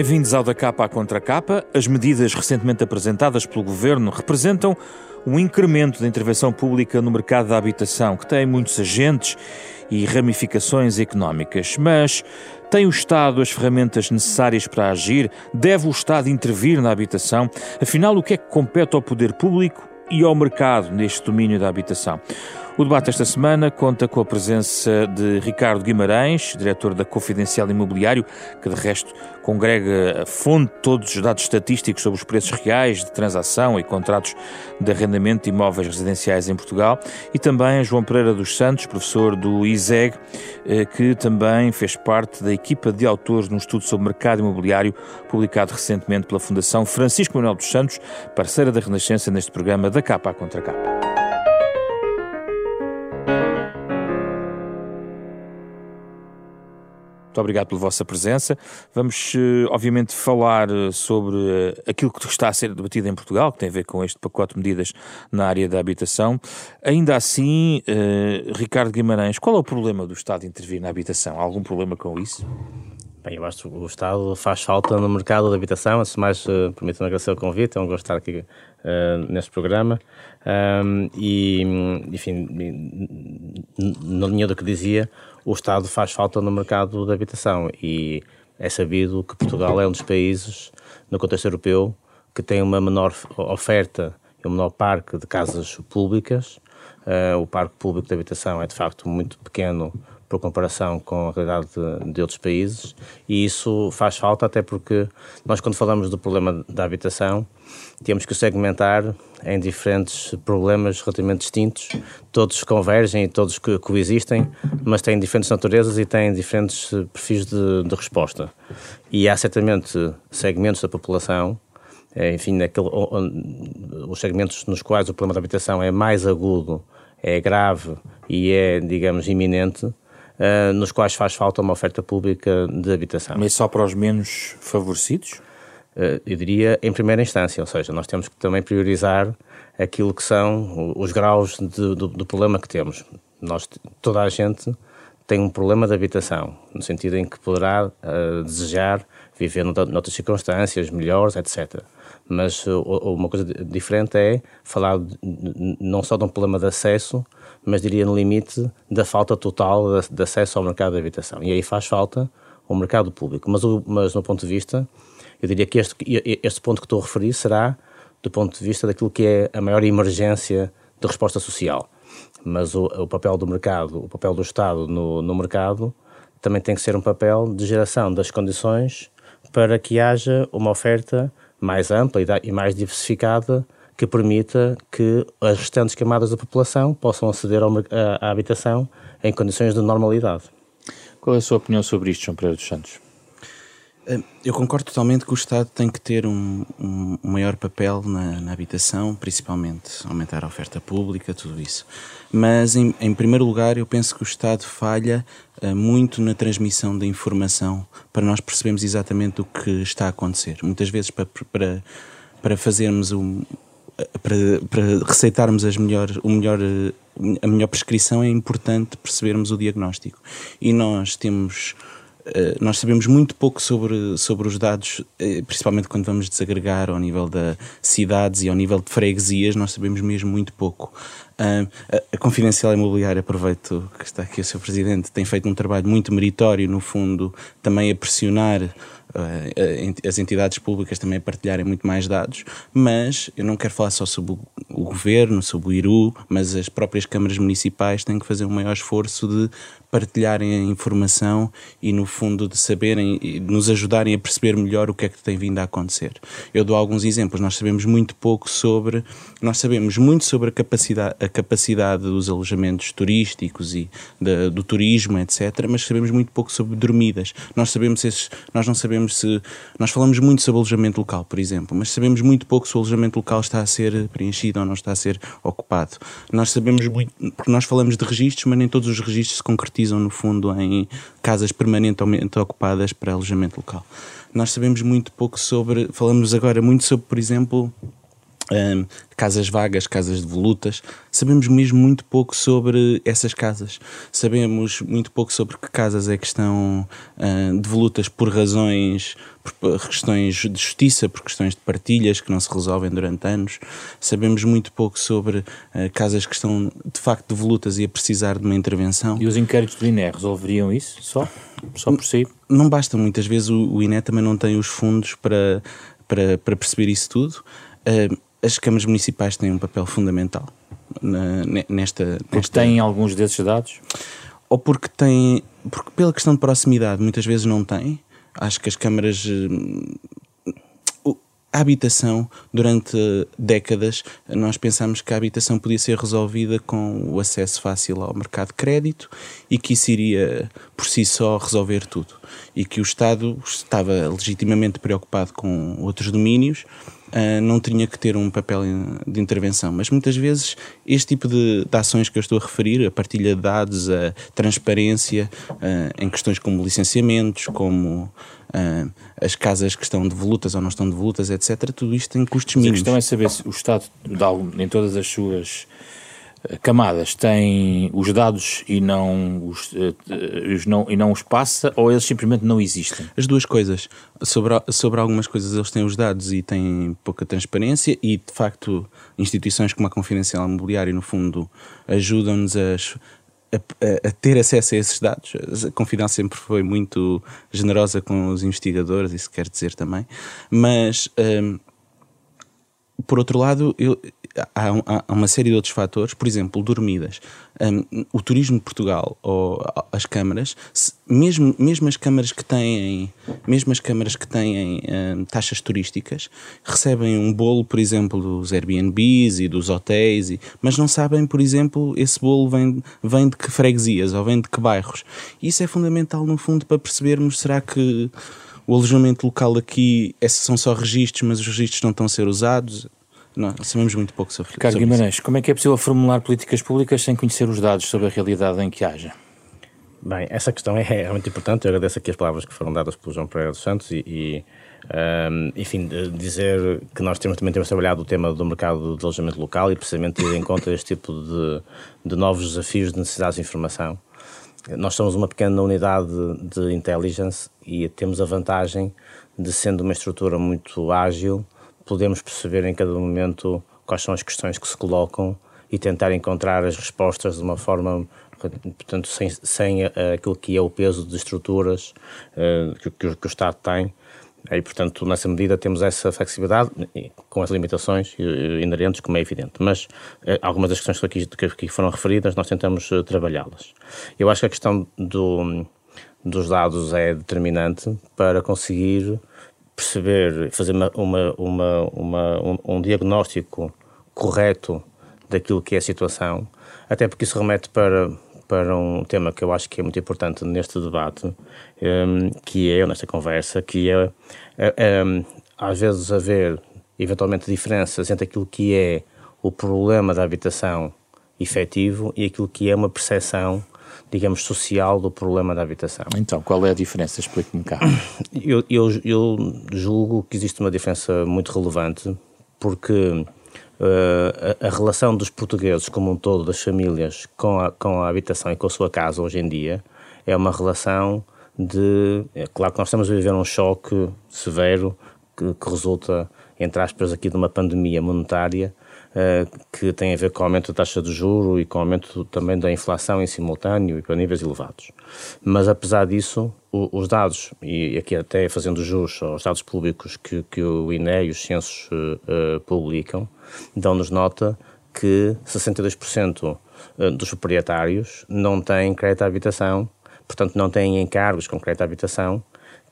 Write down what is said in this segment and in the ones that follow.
Bem-vindos ao da capa à contra capa. As medidas recentemente apresentadas pelo governo representam um incremento da intervenção pública no mercado da habitação, que tem muitos agentes e ramificações económicas. Mas tem o Estado as ferramentas necessárias para agir? Deve o Estado intervir na habitação? Afinal, o que é que compete ao poder público e ao mercado neste domínio da habitação? O debate esta semana conta com a presença de Ricardo Guimarães, diretor da Confidencial Imobiliário, que de resto congrega a fonte de todos os dados estatísticos sobre os preços reais de transação e contratos de arrendamento de imóveis residenciais em Portugal, e também João Pereira dos Santos, professor do ISEG, eh, que também fez parte da equipa de autores num estudo sobre mercado imobiliário publicado recentemente pela Fundação Francisco Manuel dos Santos, parceira da Renascença neste programa da Capa Contra Capa. Obrigado pela vossa presença. Vamos, eh, obviamente, falar eh, sobre eh, aquilo que está a ser debatido em Portugal, que tem a ver com este pacote de medidas na área da habitação. Ainda assim, Ricardo Guimarães, qual é o problema do Estado intervir na habitação? Há algum problema com isso? Bem, eu acho que o Estado faz falta no mercado da habitação. Antes de mais, uh, permitam-me agradecer o convite, é um gosto estar aqui uh, neste programa. Um, e, enfim, na linha do que dizia, o Estado faz falta no mercado da habitação e é sabido que Portugal é um dos países, no contexto europeu, que tem uma menor oferta e um menor parque de casas públicas. Uh, o parque público de habitação é de facto muito pequeno por comparação com a realidade de, de, outros países, e isso faz falta até porque nós, quando falamos do problema da habitação, temos que segmentar em diferentes problemas relativamente distintos, todos convergem e todos coexistem, mas têm diferentes naturezas e têm diferentes perfis de, de resposta. E há certamente segmentos da população eh, enfim, naquele, os segmentos nos quais o problema da habitação é mais agudo, é grave e é, digamos, iminente, uh, nos quais faz falta uma oferta pública de habitação. Mas só para os menos favorecidos? Uh, eu diria em primeira instância, ou seja, nós temos que também priorizar aquilo que são os graus de, do, do, problema que temos. Nós, toda a gente tem um problema de habitação, no sentido em que poderá uh, desejar viver noutras circunstâncias melhores, etc. Mas uh, uma coisa diferente é falar de, não só de um problema de acesso, mas diria no limite da falta total de, acesso ao mercado de habitação. E aí faz falta o mercado público. Mas, o, mas no ponto de vista, eu diria que este, este ponto que estou a referir será do ponto de vista daquilo que é a maior emergência de resposta social. Mas o, o papel do mercado, o papel do Estado no, no mercado, também tem que ser um papel de geração das condições para que haja uma oferta mais ampla e mais diversificada que permita que as restantes camadas da população possam aceder à habitação em condições de normalidade. Qual é a sua opinião sobre isto, João Pereira dos Santos? Eh, eu concordo totalmente que o Estado tem que ter um, um maior papel na, na, habitação, principalmente aumentar a oferta pública, tudo isso. Mas, em, em primeiro lugar, eu penso que o Estado falha uh, muito na transmissão da informação para nós percebermos exatamente o que está a acontecer. Muitas vezes, para, para, para fazermos um, para, para receitarmos as melhor, o melhor, a melhor prescrição é importante percebermos o diagnóstico. E nós temos eh, nós sabemos muito pouco sobre, sobre os dados, eh, principalmente quando vamos desagregar ao nível das cidades e ao nível de freguesias, nós sabemos mesmo muito pouco. Uh, a Confidencial Imobiliária, aproveito que está aqui o seu Presidente, tem feito um trabalho muito meritório, no fundo, também a pressionar uh, as entidades públicas também a partilharem muito mais dados, mas eu não quero falar só sobre o Governo, sobre o IRU, mas as próprias câmaras municipais têm que fazer um maior esforço de partilharem a informação e, no fundo, de saberem e nos ajudarem a perceber melhor o que é que tem vindo a acontecer. Eu dou alguns exemplos. Nós sabemos muito pouco sobre. Nós sabemos muito sobre a capacidade, a capacidade dos alojamentos turísticos e do turismo, etc., mas sabemos muito pouco sobre dormidas. Nós sabemos esses, nós não sabemos se. Nós falamos muito sobre alojamento local, por exemplo, mas sabemos muito pouco se o alojamento local está a ser preenchido ou não está a ser ocupado. Nós sabemos muito. Porque nós falamos de registros, mas nem todos os registros se concretizam, no fundo, em casas permanentemente ocupadas para alojamento local. Nós sabemos muito pouco sobre, falamos agora muito sobre, por exemplo, um, casas vagas, casas de volutas. Sabemos mesmo muito pouco sobre essas casas. Sabemos muito pouco sobre que casas é que estão uh, devolutas por razões, por questões de justiça, por questões de partilhas que não se resolvem durante anos. Sabemos muito pouco sobre uh, casas que estão de facto devolutas e a precisar de uma intervenção. E os inquéritos do INE resolveriam isso só? Só por si? Não basta, muitas vezes o, o INE também não tem os fundos para, para, para perceber isso tudo. Uh, as câmaras municipais têm um papel fundamental na, nesta. Porque nesta... têm alguns desses dados? Ou porque têm. Porque pela questão de proximidade muitas vezes não têm. Acho que as câmaras. A habitação, durante décadas, nós pensámos que a habitação podia ser resolvida com o acesso fácil ao mercado de crédito e que isso iria, por si só, resolver tudo. E que o Estado estava legitimamente preocupado com outros domínios uh, não tinha que ter um papel de intervenção. Mas muitas vezes este tipo de, de ações que eu estou a referir, a partilha de dados, a transparência uh, em questões como licenciamentos, como uh, as casas que estão devolutas ou não estão devolutas, etc., tudo isto tem custos mínimos. a questão é saber se o Estado, em todas as suas camadas têm os dados e não os, uh, os, não, e não os passa ou eles simplesmente não existem? As duas coisas. Sobre, sobre algumas coisas eles têm os dados e têm pouca transparência e de facto instituições como a Confidencial Imobiliário no fundo ajudam-nos a, a, a, ter acesso a esses dados. A Confidencial sempre foi muito generosa com os investigadores, isso quer dizer também, mas... Um, por outro lado, eu, há, uma série de outros fatores, por exemplo, dormidas. Um, o turismo de Portugal ou as câmaras, mesmo, mesmo as câmaras que têm, mesmo as câmaras que têm um, taxas turísticas, recebem um bolo, por exemplo, dos Airbnbs e dos hotéis, e, mas não sabem, por exemplo, esse bolo vem, vem de que freguesias ou vem de que bairros. Isso é fundamental, no fundo, para percebermos será que o alojamento local aqui esses são só registros, mas os registros não estão a ser usados. Não, sabemos muito pouco sobre, Ricardo sobre Guimarães, isso. como é que é possível formular políticas públicas sem conhecer os dados sobre a realidade em que haja? Bem, essa questão é, é muito importante. Eu agradeço aqui as palavras que foram dadas pelo João Pereira dos Santos e, e um, enfim, dizer que nós temos, também temos trabalhado o tema do mercado de alojamento local e precisamente ter em conta este tipo de, de novos desafios de necessidades de informação. Nós somos uma pequena unidade de intelligence e temos a vantagem de, sendo uma estrutura muito ágil, podemos perceber em cada momento quais são as questões que se colocam e tentar encontrar as respostas de uma forma, portanto, sem, sem uh, aquilo que é o peso de estruturas uh, que, que, que, o Estado tem. E, portanto, nessa medida temos essa flexibilidade, com as limitações inerentes, como é evidente. Mas algumas das questões que aqui, que foram referidas, nós tentamos trabalhá-las. Eu acho que a questão do, dos dados é determinante para conseguir perceber, fazer uma, uma, uma, uma um, um, diagnóstico correto daquilo que é a situação, até porque isso remete para, para um tema que eu acho que é muito importante neste debate, um, que é, nesta conversa, que é, é, às vezes haver eventualmente diferenças entre aquilo que é o problema da habitação efetivo e aquilo que é uma percepção digamos, social do problema da habitação. Então, qual é a diferença? Explique-me cá. Eu, eu, eu, julgo que existe uma diferença muito relevante, porque uh, a, a, relação dos portugueses como um todo, das famílias, com a, com a habitação e com a sua casa hoje em dia, é uma relação de. É claro que nós estamos a viver um choque severo que, que resulta, entre aspas, aqui de uma pandemia monetária que tem a ver com o aumento da taxa de juro e com o aumento também da inflação em simultâneo e para níveis elevados. Mas apesar disso, os dados, e aqui até fazendo jus aos dados públicos que, que o INE e os censos uh, publicam, dão-nos nota que 62% dos proprietários não têm crédito à habitação, portanto não têm encargos com crédito à habitação,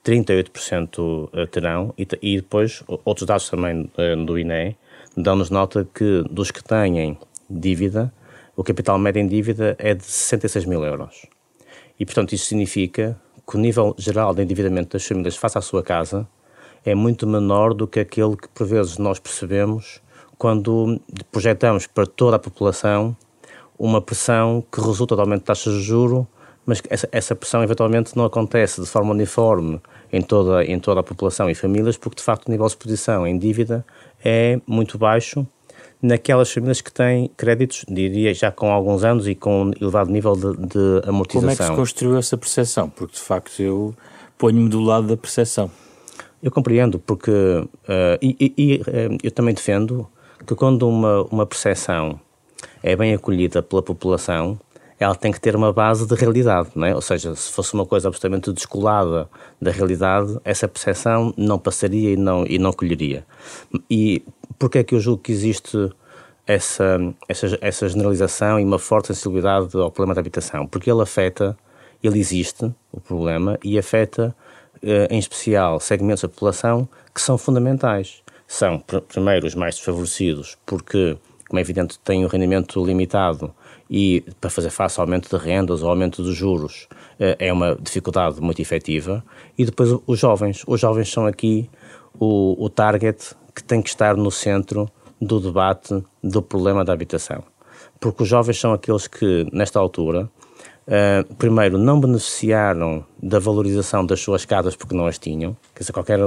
38% terão, e, e depois outros dados também do INE, dão-nos nota que dos que têm dívida, o capital médio em dívida é de 66 mil euros. E, portanto, isso significa que o nível geral de endividamento das famílias face à sua casa é muito menor do que aquele que, por vezes, nós percebemos quando projetamos para toda a população uma pressão que resulta do aumento de taxas de juro mas essa, essa pressão eventualmente não acontece de forma uniforme em toda, em toda a população e famílias, porque de facto o nível de exposição em dívida é muito baixo naquelas famílias que têm créditos, diria, já com alguns anos e com um elevado nível de, de amortização. Como é que se construiu essa percepção? Porque de facto eu ponho-me do lado da percepção. Eu compreendo, porque. Uh, e, e uh, eu também defendo que quando uma, uma percepção é bem acolhida pela população, ela tem que ter uma base de realidade, não é? Ou seja, se fosse uma coisa absolutamente descolada da realidade, essa percepção não passaria e não, e não colheria. E porquê é que eu julgo que existe essa, essa, essa generalização e uma forte sensibilidade ao problema da habitação? Porque ele afeta, ele existe, o problema, e afeta, eh, em especial, segmentos da população que são fundamentais. São, primeiro, os mais desfavorecidos, porque como é evidente, têm um rendimento limitado e para fazer face ao aumento de rendas ou aumento dos juros eh, é uma dificuldade muito efetiva. E depois os jovens. Os jovens são aqui o, o target que tem que estar no centro do debate do problema da habitação. Porque os jovens são aqueles que, nesta altura, Uh, primeiro, não beneficiaram da valorização das suas casas porque não as tinham. Quer dizer, qualquer.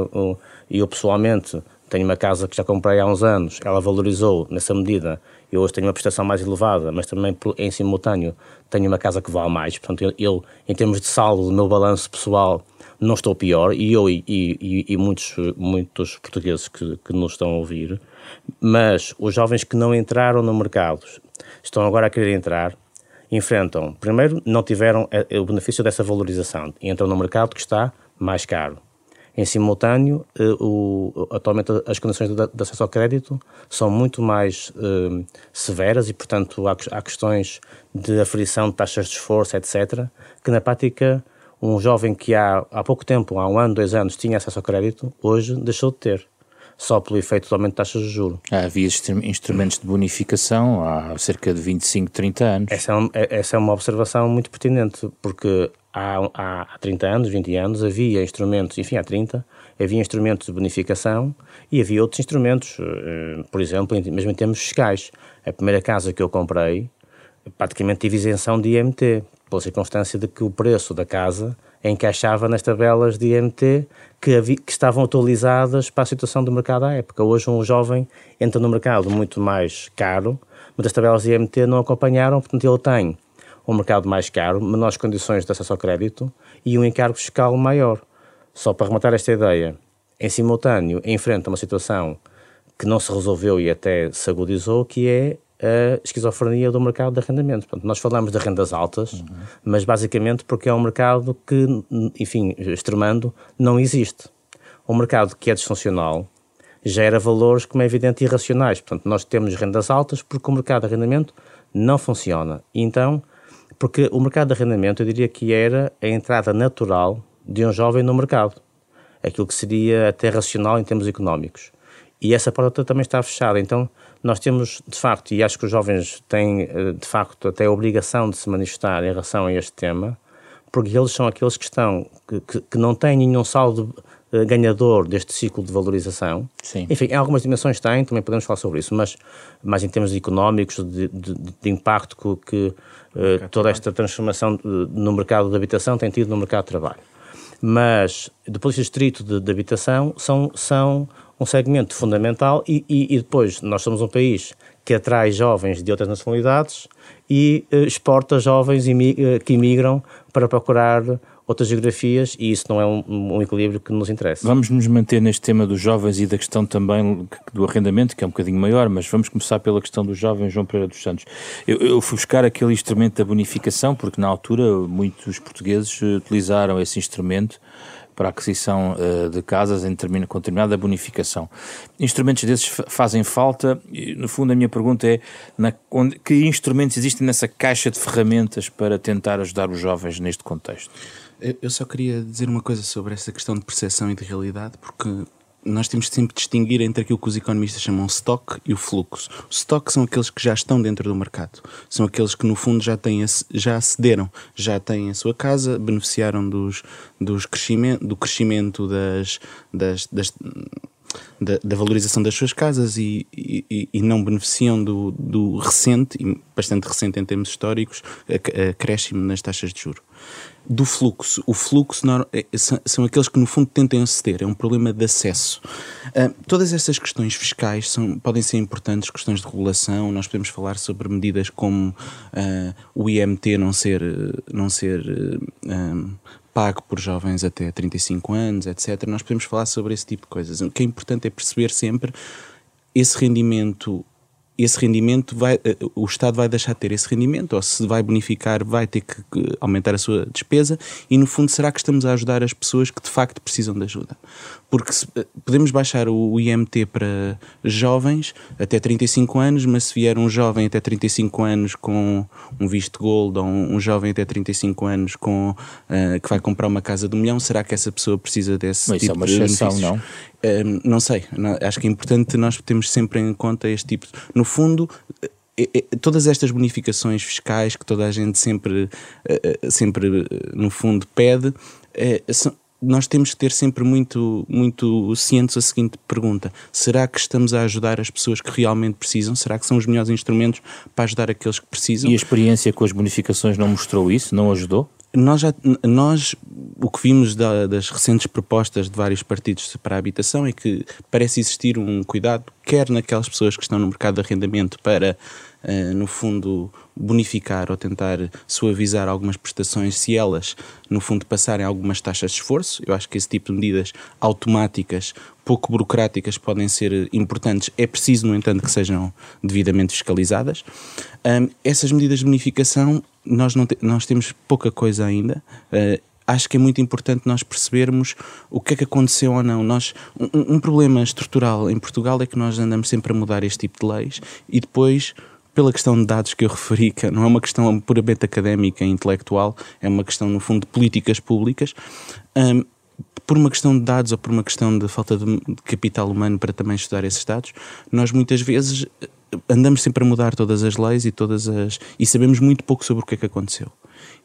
Eu pessoalmente tenho uma casa que já comprei há uns anos, ela valorizou nessa medida. Eu hoje tenho uma prestação mais elevada, mas também em simultâneo tenho uma casa que vale mais. Portanto, eu, em termos de saldo do meu balanço pessoal, não estou pior. E eu e, e, e muitos, muitos portugueses que, que nos estão a ouvir. Mas os jovens que não entraram no mercado, estão agora a querer entrar, enfrentam, primeiro, não tiveram eh, o benefício dessa valorização. Entram no mercado que está mais caro em simultâneo, eh, o, atualmente as condições de, de, acesso ao crédito são muito mais eh, severas e, portanto, há, há, questões de aferição de taxas de esforço, etc., que na prática um jovem que há, há pouco tempo, há um ano, dois anos, tinha acesso ao crédito, hoje deixou de ter só pelo efeito do aumento de taxas de juros. Havia instrumentos de bonificação há cerca de 25, 30 anos. Essa é, um, é, essa é uma observação muito pertinente, porque há, há, há 30 anos, 20 anos, havia instrumentos, enfim, há 30, havia instrumentos de bonificação e havia outros instrumentos, eh, por exemplo, mesmo em termos fiscais. A primeira casa que eu comprei, praticamente tive isenção de IMT, pela circunstância de que o preço da casa encaixava nas tabelas de IMT que, que, estavam atualizadas para a situação do mercado à época. Hoje um jovem entra no mercado muito mais caro, mas as tabelas de IMT não acompanharam, portanto ele tem um mercado mais caro, menores condições de acesso ao crédito e um encargo fiscal maior. Só para rematar esta ideia, em simultâneo enfrenta uma situação que não se resolveu e até se agudizou, que é a esquizofrenia do mercado de arrendamento. Portanto, nós falamos de rendas altas, uhum. mas basicamente porque é um mercado que, enfim, extremando, não existe. Um mercado que é disfuncional gera valores, como é evidente, irracionais. Portanto, nós temos rendas altas porque o mercado de arrendamento não funciona. E então, porque o mercado de arrendamento, eu diria que era a entrada natural de um jovem no mercado. Aquilo que seria até racional em termos económicos. E essa porta também está fechada. Então, nós temos, de facto, e acho que os jovens têm, eh, de facto, até a obrigação de se manifestar em relação a este tema, porque eles são aqueles que estão, que, que, não têm nenhum saldo uh, ganhador deste ciclo de valorização. Sim. Enfim, em algumas dimensões têm, também podemos falar sobre isso, mas, mas em termos económicos, de, de, de impacto que, que uh, toda esta transformação no mercado de habitação tem tido no mercado de trabalho. Mas, do ponto de vista estrito de, de habitação, são, são um segmento fundamental e, e, e, depois nós somos um país que atrai jovens de outras nacionalidades e uh, exporta jovens uh, que imigram para procurar outras geografias e isso não é um, um, equilíbrio que nos interessa. Vamos nos manter neste tema dos jovens e da questão também do arrendamento, que é um bocadinho maior, mas vamos começar pela questão dos jovens João Pereira dos Santos. Eu, eu fui buscar aquele instrumento da bonificação, porque na altura muitos portugueses utilizaram esse instrumento para a aquisição uh, de casas em termina, com determinada bonificação. Instrumentos desses fazem falta? E, no fundo, a minha pergunta é na, onde, que instrumentos existem nessa caixa de ferramentas para tentar ajudar os jovens neste contexto? Eu só queria dizer uma coisa sobre essa questão de percepção e de realidade, porque nós temos de sempre distinguir entre aquilo que os economistas chamam stock e o fluxo. O stock são aqueles que já estão dentro do mercado, são aqueles que no fundo já, têm, já acederam, já têm a sua casa, beneficiaram dos, dos crescimento, do crescimento das, das, das da, da, valorização das suas casas e, e, e, não beneficiam do, do recente, e bastante recente em termos históricos, acréscimo nas taxas de juros. do fluxo. O fluxo é, são aqueles que, no fundo, tentam aceder. É um problema de acesso. Uh, todas essas questões fiscais são, podem ser importantes, questões de regulação. Nós podemos falar sobre medidas como uh, o IMT não ser, não ser uh, pago por jovens até 35 anos, etc. Nós podemos falar sobre esse tipo de coisas. O que é importante é perceber sempre esse rendimento esse rendimento vai, eh, o Estado vai deixar de ter esse rendimento, ou se vai bonificar, vai ter que aumentar a sua despesa, e no fundo, será que estamos a ajudar as pessoas que de facto precisam de ajuda? Porque se, eh, podemos baixar o IMT para jovens até 35 anos, mas se vier um jovem até 35 anos com um visto gold, ou um, um jovem até 35 anos com, uh, que vai comprar uma casa de um milhão, será que essa pessoa precisa desse mas tipo isso é uma exceção, não? não sei, não, acho que é importante nós termos sempre em conta este tipo. No fundo, é, todas estas bonificações fiscais que toda a gente sempre, eh, eh, sempre no fundo, pede, são, nós temos que ter sempre muito, muito cientes a seguinte pergunta: será que estamos a ajudar as pessoas que realmente precisam? Será que são os melhores instrumentos para ajudar aqueles que precisam? E a experiência com as bonificações não mostrou isso? Não ajudou? Nós, já, nós o que vimos da, das recentes propostas de vários partidos para a habitação é que parece existir um cuidado, quer naquelas pessoas que estão no mercado de arrendamento, para, uh, no fundo, bonificar ou tentar suavizar algumas prestações, se elas, no fundo, passarem algumas taxas de esforço. Eu acho que esse tipo de medidas automáticas, pouco burocráticas, podem ser importantes. É preciso, no entanto, que sejam devidamente fiscalizadas. Um, essas medidas de bonificação nós, não te, nós temos pouca coisa ainda. Uh, acho que é muito importante nós percebermos o que é que aconteceu ou não. Nós, um, um, problema estrutural em Portugal é que nós andamos sempre a mudar este tipo de leis e depois, pela questão de dados que eu referi, que não é uma questão puramente académica e intelectual, é uma questão, no fundo, de políticas públicas. Um, por uma questão de dados ou por uma questão de falta de capital humano para também estudar esses dados, nós muitas vezes andamos sempre a mudar todas as leis e todas as e sabemos muito pouco sobre o que é que aconteceu.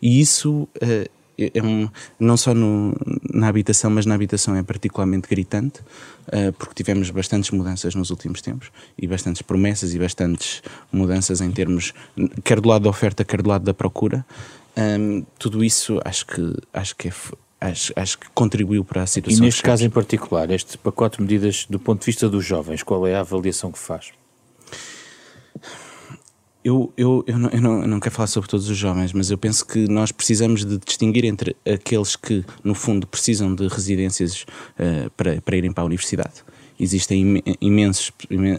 E isso uh, é um, não só no, na habitação, mas na habitação é particularmente gritante, uh, porque tivemos bastantes mudanças nos últimos tempos e bastantes promessas e bastantes mudanças em termos, quer do lado da oferta, quer do lado da procura. Um, tudo isso acho que, acho que é, Acho, acho, que contribuiu para a situação. E neste caso em particular, este pacote de medidas do ponto de vista dos jovens, qual é a avaliação que faz? Eu, eu, eu, não, eu, não, eu não quero falar sobre todos os jovens, mas eu penso que nós precisamos de distinguir entre aqueles que, no fundo, precisam de residências uh, para, para irem para a universidade. Existem imensos,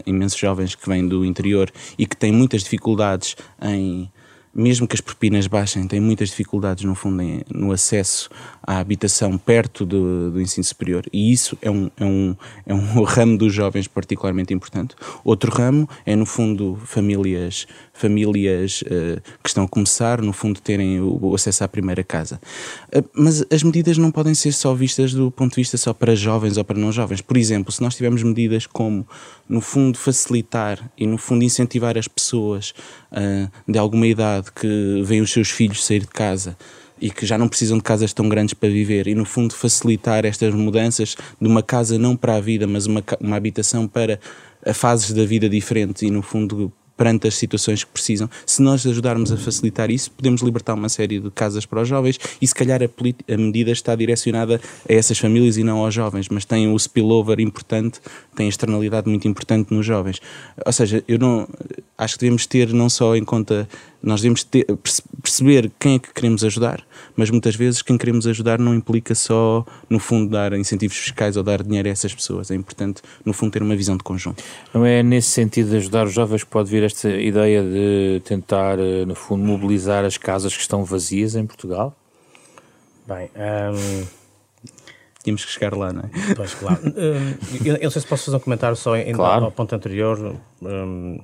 imensos jovens que vêm do interior e que têm muitas dificuldades em, mesmo que as propinas baixem, têm muitas dificuldades, no fundo, em, no acesso à habitação perto do, do ensino superior. E isso é um, é, um, é um ramo dos jovens particularmente importante. Outro ramo é, no fundo, famílias famílias uh, que estão a começar, no fundo, terem o, o acesso à primeira casa. Uh, mas as medidas não podem ser só vistas do ponto de vista só para jovens ou para não jovens. Por exemplo, se nós tivermos medidas como, no fundo, facilitar e, no fundo, incentivar as pessoas uh, de alguma idade que veem os seus filhos sair de casa e que já não precisam de casas tão grandes para viver e no fundo facilitar estas mudanças de uma casa não para a vida mas uma, uma habitação para fases da vida diferentes e no fundo perante as situações que precisam. Se nós ajudarmos a facilitar isso, podemos libertar uma série de casas para os jovens e se calhar a, a medida está direcionada a essas famílias e não aos jovens, mas tem o spillover importante, tem a externalidade muito importante nos jovens. Ou seja, eu não acho que devemos ter não só em conta nós devemos ter, perceber quem é que queremos ajudar, mas muitas vezes quem queremos ajudar não implica só, no fundo, dar incentivos fiscais ou dar dinheiro a essas pessoas. É importante, no fundo, ter uma visão de conjunto. Não é nesse sentido de ajudar os jovens que pode vir esta ideia de tentar, eh, no fundo, mobilizar as casas que estão vazias em Portugal? Bem, um... tínhamos que chegar lá, não é? Pois, claro. eu, eu não sei se posso fazer um comentário só em, claro. ao ponto anterior. Um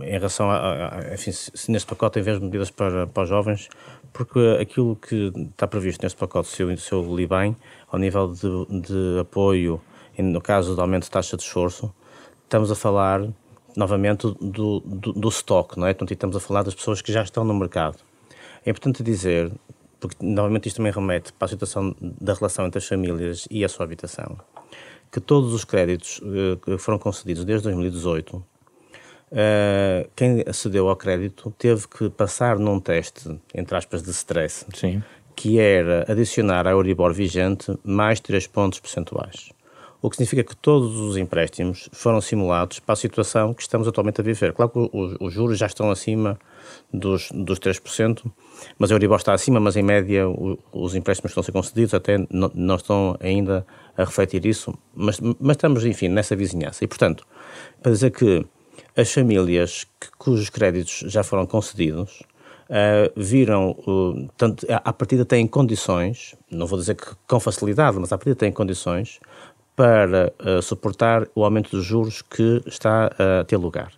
em relação a, a enfim, se neste pacote de medidas para, para os jovens, porque aquilo que está previsto neste pacote, se eu, se eu li bem, ao nível de, de apoio, no caso do aumento de taxa de esforço, estamos a falar novamente do, do, do estoque, não é? Portanto, estamos a falar das pessoas que já estão no mercado. É importante dizer, porque novamente isto também remete para a situação da relação entre as famílias e a sua habitação, que todos os créditos eh, que foram concedidos desde 2018 Uh, quem acedeu ao crédito teve que passar num teste, entre aspas, de stress. Sim. que era adicionar à Euribor vigente mais 3 pontos percentuais. O que significa que todos os empréstimos foram simulados para a situação que estamos atualmente a viver. Claro que os, os juros já estão acima dos, dos 3%, mas a Euribor está acima, mas em média o, os empréstimos que estão a ser concedidos até não, não, estão ainda a refletir isso, mas, mas estamos, enfim, nessa vizinhança. E, portanto, para dizer que as famílias que, cujos créditos já foram concedidos uh, viram, uh, tanto, à partida têm condições, não vou dizer que com facilidade, mas à partida têm condições para uh, suportar o aumento dos juros que está a ter lugar.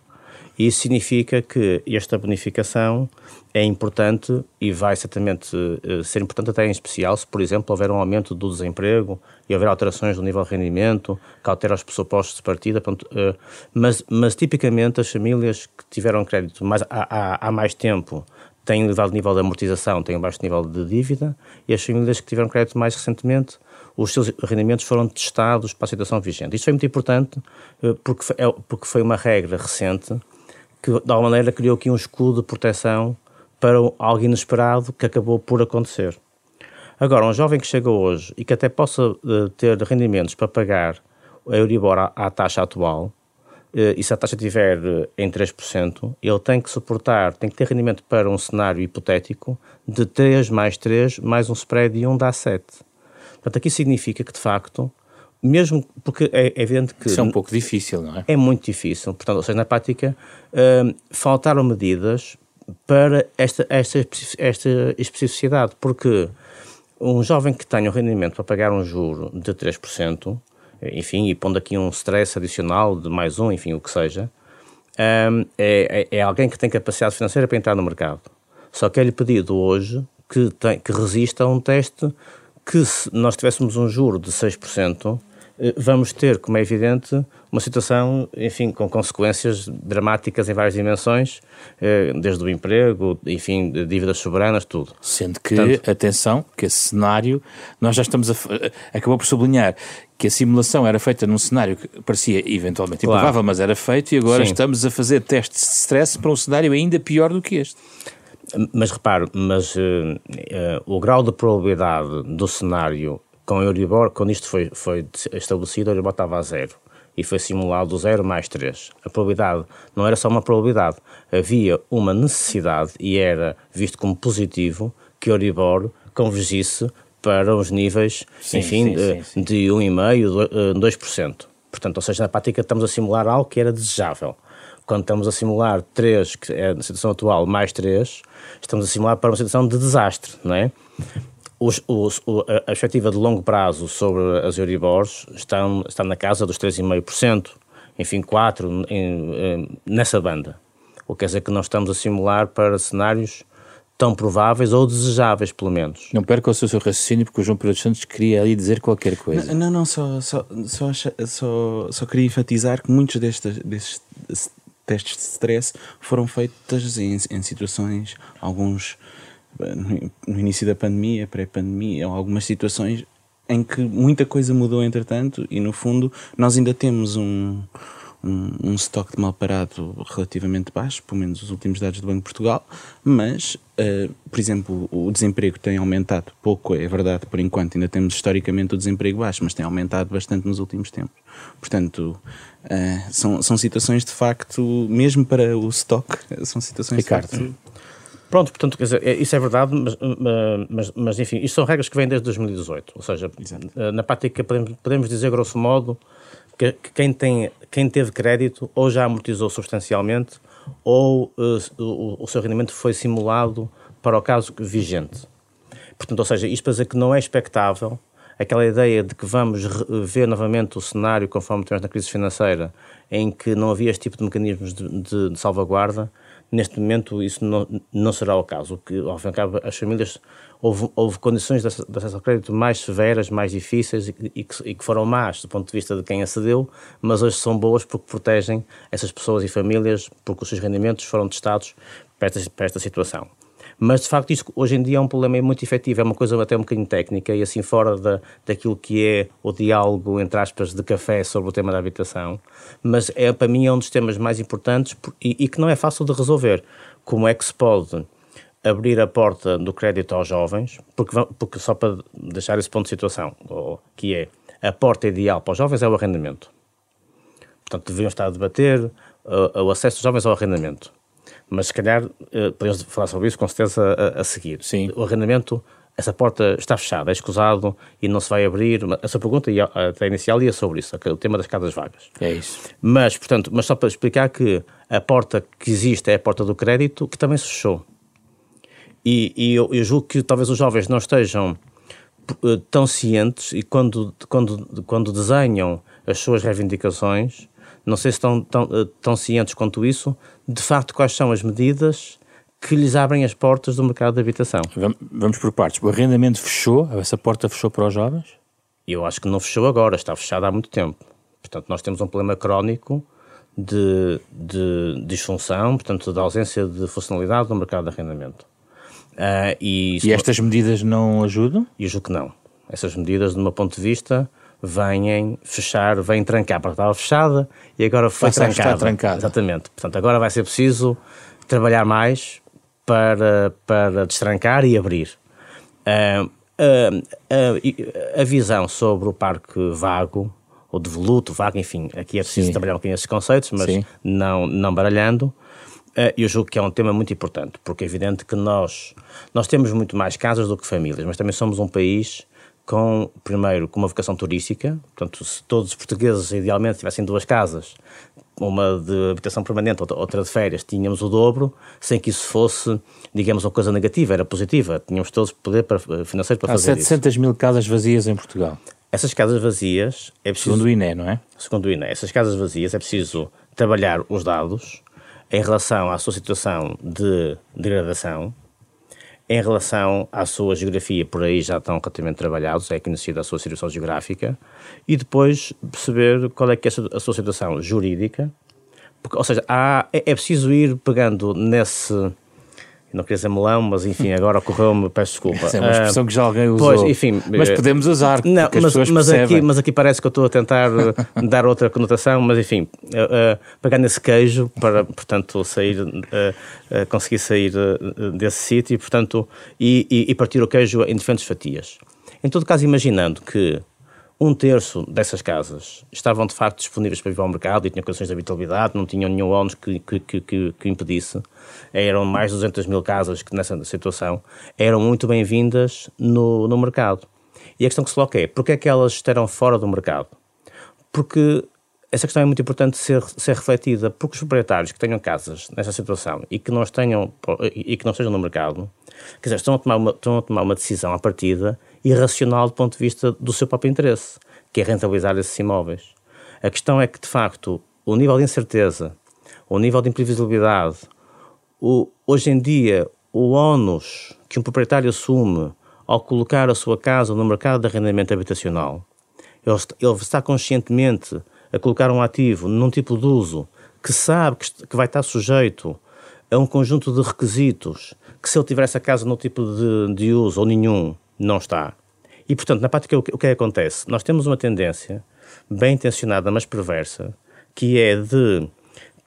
Isso significa que esta bonificação é importante e vai certamente uh, ser importante até em especial se, por exemplo, houver um aumento do desemprego e houver alterações do nível de rendimento, que altera os pressupostos de partida. Uh, mas, mas, tipicamente, as famílias que tiveram crédito mais, há, há, há mais tempo têm elevado nível de amortização, têm um baixo nível de dívida, e as famílias que tiveram crédito mais recentemente os seus rendimentos foram testados para a situação vigente. Isto foi muito importante eh, é, porque foi uma regra recente que, de alguma maneira, criou aqui um escudo de proteção para algo inesperado que acabou por acontecer. Agora, um jovem que chega hoje e que até possa uh, ter rendimentos para pagar a Euribor à, taxa atual, uh, e se a taxa estiver uh, em 3%, ele tem que suportar, tem que ter rendimento para um cenário hipotético de 3 mais 3 mais um spread de 1 dá 7. Portanto, aqui significa que, de facto, mesmo porque é evidente que. Isso é um pouco difícil, não é? É muito difícil. Portanto, ou seja, na prática, uh, faltaram medidas para esta, esta, esta especificidade, porque um jovem que tenha um rendimento para pagar um juro de 3%, enfim, e pondo aqui um stress adicional de mais um, enfim, o que seja, um, é, é, é, alguém que tem capacidade financeira para entrar no mercado. Só que é-lhe pedido hoje que, tem, que resista a um teste que se nós tivéssemos um juro de 6%, eh, vamos ter, como é evidente, uma situação, enfim, com consequências dramáticas em várias dimensões, eh, desde o emprego, enfim, dívidas soberanas, tudo. Sendo que, Portanto, atenção, que esse cenário, nós já estamos a. acabou por sublinhar que a simulação era feita num cenário que parecia eventualmente claro. improvável, mas era feito, e agora Sim. estamos a fazer testes de stress para um cenário ainda pior do que este. Mas repare, mas uh, uh, o grau de probabilidade do cenário com Euribor, quando isto foi, foi estabelecido, a Euribor estava a zero e foi simulado zero mais 3. A probabilidade não era só uma probabilidade, havia uma necessidade e era visto como positivo que a Euribor convergisse para os níveis, sim, sim, de, sim, de 1,5%, 2%. Portanto, ou seja, na prática estamos a simular algo que era desejável quando estamos a simular 3, que é na situação atual, mais 3, estamos a simular para uma situação de desastre, não é? Os, os, a perspectiva de longo prazo sobre as Euribors está, está na casa dos 3,5%, enfim, 4% em, em, nessa banda. O que quer dizer que nós estamos a simular para cenários tão prováveis ou desejáveis, pelo menos. Não perca o seu, seu raciocínio, porque o João Pedro Santos queria ali dizer qualquer coisa. Não, não, só, só, só, só, só queria enfatizar que muitos destes, destes testes de stress foram feitos em, em situações, alguns no início da pandemia, pré-pandemia, algumas situações em que muita coisa mudou entretanto e no fundo nós ainda temos um, um, um estoque de mal parado relativamente baixo, pelo menos os últimos dados do Banco de Portugal, mas, uh, por exemplo, o desemprego tem aumentado pouco, é verdade, por enquanto ainda temos historicamente o desemprego baixo, mas tem aumentado bastante nos últimos tempos. Portanto, uh, são, são situações de facto, mesmo para o estoque, são situações Ricardo. de facto. Pronto, portanto, quer dizer, é, isso é verdade, mas, mas, mas enfim, isto são regras que vêm desde 2018. Ou seja, Exato. Eh, na prática podemos, podemos dizer, grosso modo, que, que, quem, tem, quem teve crédito ou já amortizou substancialmente ou uh, o, o seu rendimento foi simulado para o caso vigente. Portanto, ou seja, isto para dizer que não é expectável aquela ideia de que vamos ver novamente o cenário conforme tivemos na crise financeira, em que não havia este tipo de mecanismos de, de, de salvaguarda, neste momento isso não, não será o caso. O que, ao fim e ao cabo, as famílias, houve, houve condições de acesso ao crédito mais severas, mais difíceis e, e, que, e, que, foram más do ponto de vista de quem acedeu, mas hoje são boas porque protegem essas pessoas e famílias, porque os seus rendimentos foram testados para esta, para esta situação. Mas, de facto, isso hoje em dia é um problema muito efetivo, é uma coisa até um bocadinho técnica e assim fora da, daquilo que é o diálogo, entre aspas, de café sobre o tema da habitação. Mas é, para mim é um dos temas mais importantes e, e que não é fácil de resolver. Como é que se pode abrir a porta do crédito aos jovens, porque, porque só para deixar esse ponto de situação, que é a porta ideal para os jovens é o arrendamento. Portanto, deveriam estar a debater uh, o acesso dos jovens ao arrendamento. Mas se calhar uh, podemos falar sobre isso com certeza a, a, seguir. Sim. O arrendamento, essa porta está fechada, é escusado e não se vai abrir. Essa pergunta até inicial ia sobre isso, o tema das casas vagas. É isso. Mas, portanto, mas só para explicar que a porta que existe é a porta do crédito, que também se fechou. E, e eu, eu julgo que talvez os jovens não estejam uh, tão cientes e quando, quando, quando desenham as suas reivindicações não sei se estão tão, eh, tão cientes quanto isso, de facto, quais são as medidas que lhes abrem as portas do mercado de habitação. Vamos por partes. O arrendamento fechou? Essa porta fechou para os jovens? Eu acho que não fechou agora, está fechada há muito tempo. Portanto, nós temos um problema crónico de, de disfunção, portanto, da ausência de funcionalidade no mercado de arrendamento. Uh, e, e estas medidas não ajudam? Eu julgo que não. Essas medidas, do meu ponto de vista, vêm fechar, vêm trancar, porque estava fechada e agora foi trancada. trancada. Exatamente. Portanto, agora vai ser preciso trabalhar mais para, para destrancar e abrir. Uh, uh, uh, a visão sobre o parque vago, ou devoluto, vago, enfim, aqui é preciso Sim. trabalhar um bocadinho esses conceitos, mas não, não baralhando. Eu julgo que é um tema muito importante, porque é evidente que nós, nós temos muito mais casas do que famílias, mas também somos um país com, primeiro, com uma vocação turística, portanto, se todos os portugueses idealmente tivessem duas casas, uma de habitação permanente, outra de férias, tínhamos o dobro, sem que isso fosse, digamos, uma coisa negativa, era positiva, tínhamos todos poder para, financeiro para Há fazer 700 isso. mil casas vazias em Portugal. Essas casas vazias é preciso... Segundo o INE, não é? Segundo o INE. Essas casas vazias é preciso trabalhar os dados em relação à sua situação de degradação, em relação à sua geografia, por aí já estão relativamente trabalhados, é conhecida a sua situação geográfica, e depois perceber qual é que é a sua situação jurídica, porque, ou seja, há, é, é preciso ir pegando nesse não queria dizer melão, mas enfim, agora ocorreu-me, peço desculpa. Essa é uma expressão que já alguém usou. Pois, enfim, mas podemos usar, não, mas, mas, aqui, mas aqui parece que eu estou a tentar eh, dar outra conotação, mas enfim, uh, uh, pegar nesse queijo para, portanto, sair, uh, conseguir sair desse sítio, portanto, e, e, e partir o queijo em diferentes fatias. Em todo caso, imaginando que um terço dessas casas estavam de facto disponíveis para vir ao mercado e tinham condições de habitabilidade, não tinham nenhum ónus que, que, que, que, impedisse. Eram mais de 200 mil casas que nessa situação eram muito bem-vindas no, no mercado. E a questão que se coloca é, porquê é que elas estarão fora do mercado? Porque essa questão é muito importante ser, ser refletida, porque os proprietários que tenham casas nessa situação e que não, tenham, e que não estejam no mercado, quer dizer, estão a tomar uma, estão a tomar uma decisão à partida irracional do ponto de vista do seu próprio interesse, que é rentabilizar esses imóveis. A questão é que, de facto, o nível de incerteza, o nível de imprevisibilidade, o, hoje em dia, o ónus que um proprietário assume ao colocar a sua casa no mercado de arrendamento habitacional, ele, está conscientemente a colocar um ativo num tipo de uso que sabe que vai estar sujeito a um conjunto de requisitos que se ele tivesse a casa no tipo de, de uso ou nenhum, não está. E, portanto, na prática, o que, o que acontece? Nós temos uma tendência bem intencionada, mas perversa, que é de,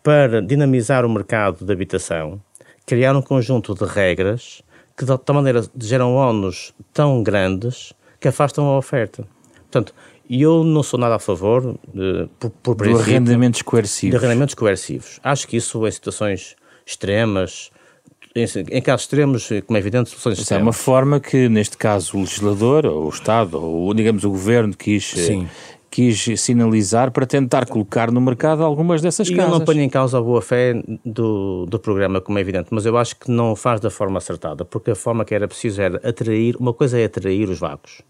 para dinamizar o mercado de habitação, criar um conjunto de regras que, de tal maneira, geram ónus tão grandes que afastam a oferta. Portanto, eu não sou nada a favor, de, por, por de arrendamentos coercivos. De arrendamentos coercivos. Acho que isso, em situações extremas, em, casos extremos, como é evidente, soluções Isso é uma forma que, neste caso, o legislador, ou o Estado, ou digamos o Governo quis, eh, Sim. quis sinalizar para tentar colocar no mercado algumas dessas e casas. Eu não ponho em causa a boa-fé do, do programa, como é evidente, mas eu acho que não faz da forma acertada, porque a forma que era preciso era atrair, uma coisa é atrair os vagos,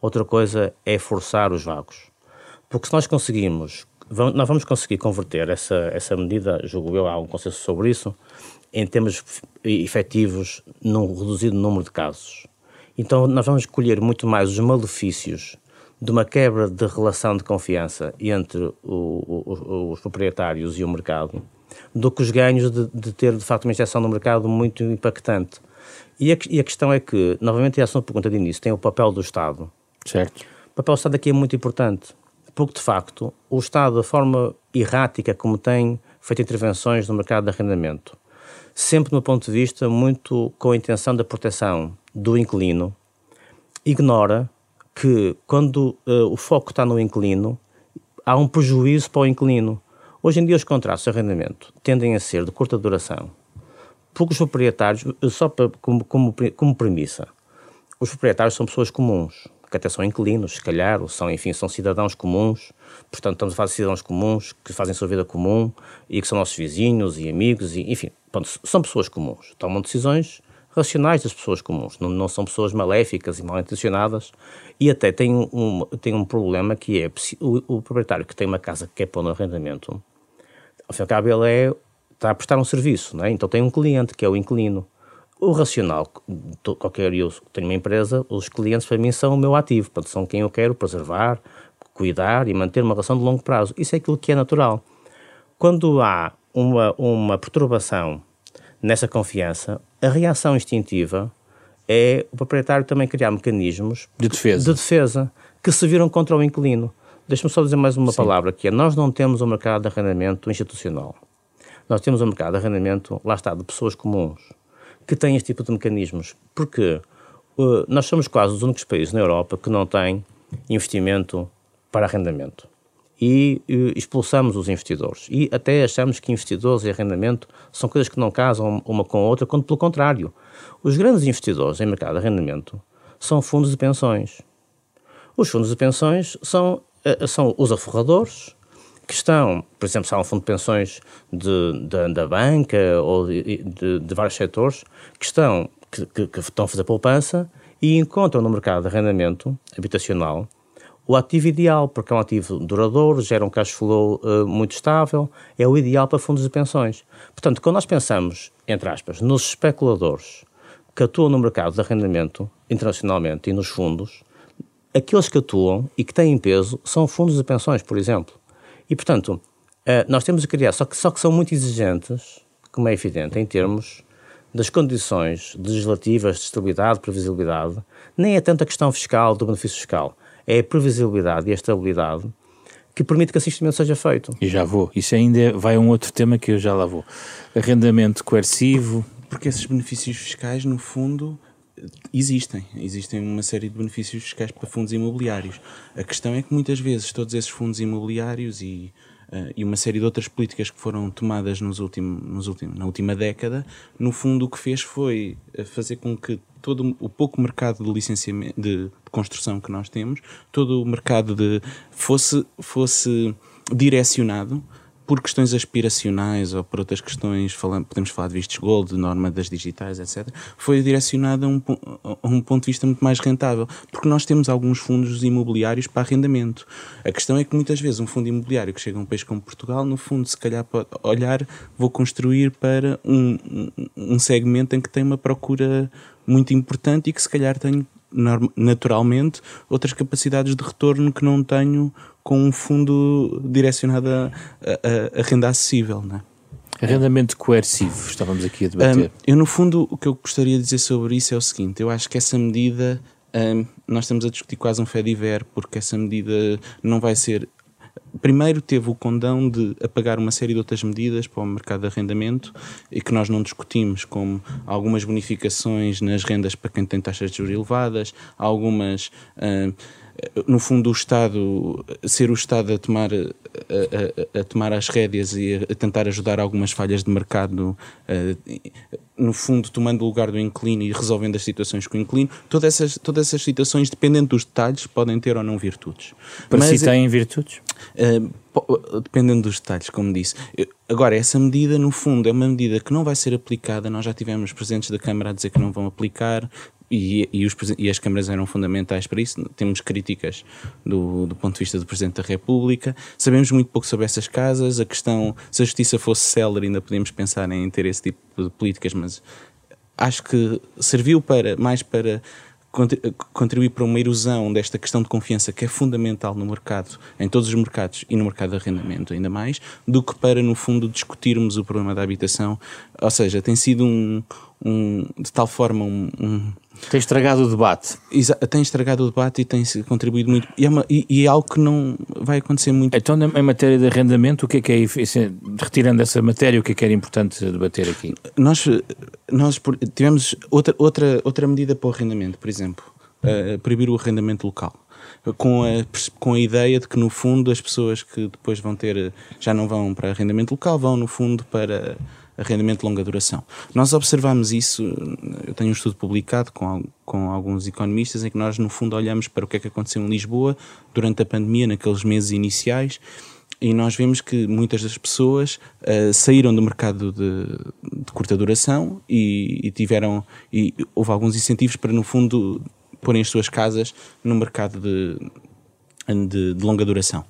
outra coisa é forçar os vagos. Porque se nós conseguimos, nós vamos conseguir converter essa, essa medida, julgo eu, há um consenso sobre isso, em termos efetivos num reduzido número de casos. Então, nós vamos colher muito mais os malefícios de uma quebra de relação de confiança entre o, o, os proprietários e o mercado do que os ganhos de, de, ter, de facto, uma injeção no mercado muito impactante. E a, e a questão é que, novamente, a sua pergunta de início tem o papel do Estado. Certo. O papel do Estado aqui é muito importante, porque, de facto, o Estado, da forma errática como tem feito intervenções no mercado de arrendamento, sempre no ponto de vista muito com a intenção da proteção do inquilino, ignora que quando uh, o foco está no inquilino, há um prejuízo para o inquilino. Hoje em dia os contratos de arrendamento tendem a ser de curta duração, porque os proprietários, só para, como, como, como premissa, os proprietários são pessoas comuns, que até são inquilinos, se calhar, ou são, enfim, são cidadãos comuns, portanto, estamos a falar de cidadãos comuns que fazem sua vida comum e que são nossos vizinhos e amigos, e, enfim, pronto, são pessoas comuns, tomam decisões racionais das pessoas comuns, não, não são pessoas maléficas e mal intencionadas, e até tem um, tem um problema que é o, o proprietário que tem uma casa que quer pôr no arrendamento, ao fim e ao cabo, ele é, está a prestar um serviço, não é? então tem um cliente que é o inquilino o racional, qualquer eu tenho uma empresa, os clientes para mim são o meu ativo, portanto, são quem eu quero preservar, cuidar e manter uma relação de longo prazo. Isso é aquilo que é natural. Quando há uma, uma perturbação nessa confiança, a reação instintiva é o proprietário também criar mecanismos de defesa, de defesa que se viram contra o inquilino. Deixa-me só dizer mais uma Sim. palavra, que é nós não temos um mercado de arrendamento institucional. Nós temos um mercado de arrendamento, lá está, de pessoas comuns que têm este tipo de mecanismos, porque uh, nós somos quase os únicos países na Europa que não têm investimento para arrendamento. E uh, expulsamos os investidores. E até achamos que investidores e arrendamento são coisas que não casam uma com a outra, quando pelo contrário. Os grandes investidores em mercado de arrendamento são fundos de pensões. Os fundos de pensões são, uh, são os aforradores que estão, por exemplo, se há um fundo de pensões de, de da banca ou de, de, de, vários setores, que estão, que, que, que, estão a fazer poupança e encontram no mercado de arrendamento habitacional o ativo ideal, porque é um ativo duradouro, gera um cash flow uh, muito estável, é o ideal para fundos de pensões. Portanto, quando nós pensamos, entre aspas, nos especuladores que atuam no mercado de arrendamento internacionalmente e nos fundos, aqueles que atuam e que têm peso são fundos de pensões, por exemplo. E, portanto, eh, nós temos que criar, só que, só que são muito exigentes, como é evidente, em termos das condições legislativas de estabilidade, previsibilidade, nem é tanto a questão fiscal, do benefício fiscal, é a previsibilidade e a estabilidade que permite que esse investimento seja feito. E já vou. Isso ainda vai a um outro tema que eu já lá vou. Arrendamento coercivo. Porque esses benefícios fiscais, no fundo, existem. Existem uma série de benefícios fiscais para fundos imobiliários. A questão é que muitas vezes todos esses fundos imobiliários e, uh, e uma série de outras políticas que foram tomadas nos últimos, nos últimos, na última década, no fundo o que fez foi eh, fazer com que todo o pouco mercado de licenciamento de, de construção que nós temos, todo o mercado de fosse, fosse direcionado por questões aspiracionais ou por outras questões, falando, podemos falar de vistos gold, de norma das digitais, etc., foi direcionada a um, a um ponto de vista muito mais rentável. Porque nós temos alguns fundos imobiliários para arrendamento. A questão é que muitas vezes um fundo imobiliário que chega a um país como Portugal, no fundo, se calhar pode olhar, vou construir para um, um segmento em que tem uma procura muito importante e que se calhar tem naturalmente outras capacidades de retorno que não tenho com um fundo direcionado a, a, a renda acessível, não é? Arrendamento coercivo, estávamos aqui a debater. Um, eu, no fundo, o que eu gostaria de dizer sobre isso é o seguinte: eu acho que essa medida, um, nós estamos a discutir quase um fé diver, porque essa medida não vai ser primeiro teve o condão de apagar uma série de outras medidas para o mercado de arrendamento e que nós não discutimos, como algumas bonificações nas rendas para quem tem taxas de juros elevadas, algumas. Uh, no fundo, o Estado, ser o Estado a tomar, a, a, a tomar as rédeas e a, tentar ajudar algumas falhas de mercado, no fundo, tomando o lugar do inquilino e resolvendo as situações com o inquilino, todas essas, todas essas situações, dependendo dos detalhes, podem ter ou não virtudes. Para Mas, si têm virtudes? Uh, dependendo dos detalhes, como disse. Agora, essa medida, no fundo, é uma medida que não vai ser aplicada. Nós já tivemos presentes da Câmara a dizer que não vão aplicar e, e, os, e, as câmaras eram fundamentais para isso. Temos críticas do, do, ponto de vista do Presidente da República. Sabemos muito pouco sobre essas casas. A questão, se a justiça fosse célere, ainda podíamos pensar em ter esse tipo de políticas, mas acho que serviu para mais para contribuir para uma erosão desta questão de confiança que é fundamental no mercado, em todos os mercados e no mercado de arrendamento ainda mais, do que para, no fundo, discutirmos o problema da habitação. Ou seja, tem sido um, um de tal forma um, um tem estragado o debate. tem estragado o debate e tem contribuído muito. E é, uma, e, e é, algo que não vai acontecer muito. Então, em matéria de arrendamento, o que é que é, retirando essa matéria, o que é que era importante debater aqui? Nós, nós tivemos outra, outra, outra medida para o arrendamento, por exemplo, uh, proibir o arrendamento local. Com a, com a ideia de que, no fundo, as pessoas que depois vão ter, já não vão para arrendamento local, vão, no fundo, para arrendamento de longa duração. Nós observamos isso, eu tenho um estudo publicado com, com alguns economistas em que nós, no fundo, olhamos para o que é que aconteceu em Lisboa durante a pandemia, naqueles meses iniciais, e nós vemos que muitas das pessoas uh, saíram do mercado de, de curta duração e, e, tiveram e houve alguns incentivos para no fundo porem as suas casas no mercado de, de, de longa duração.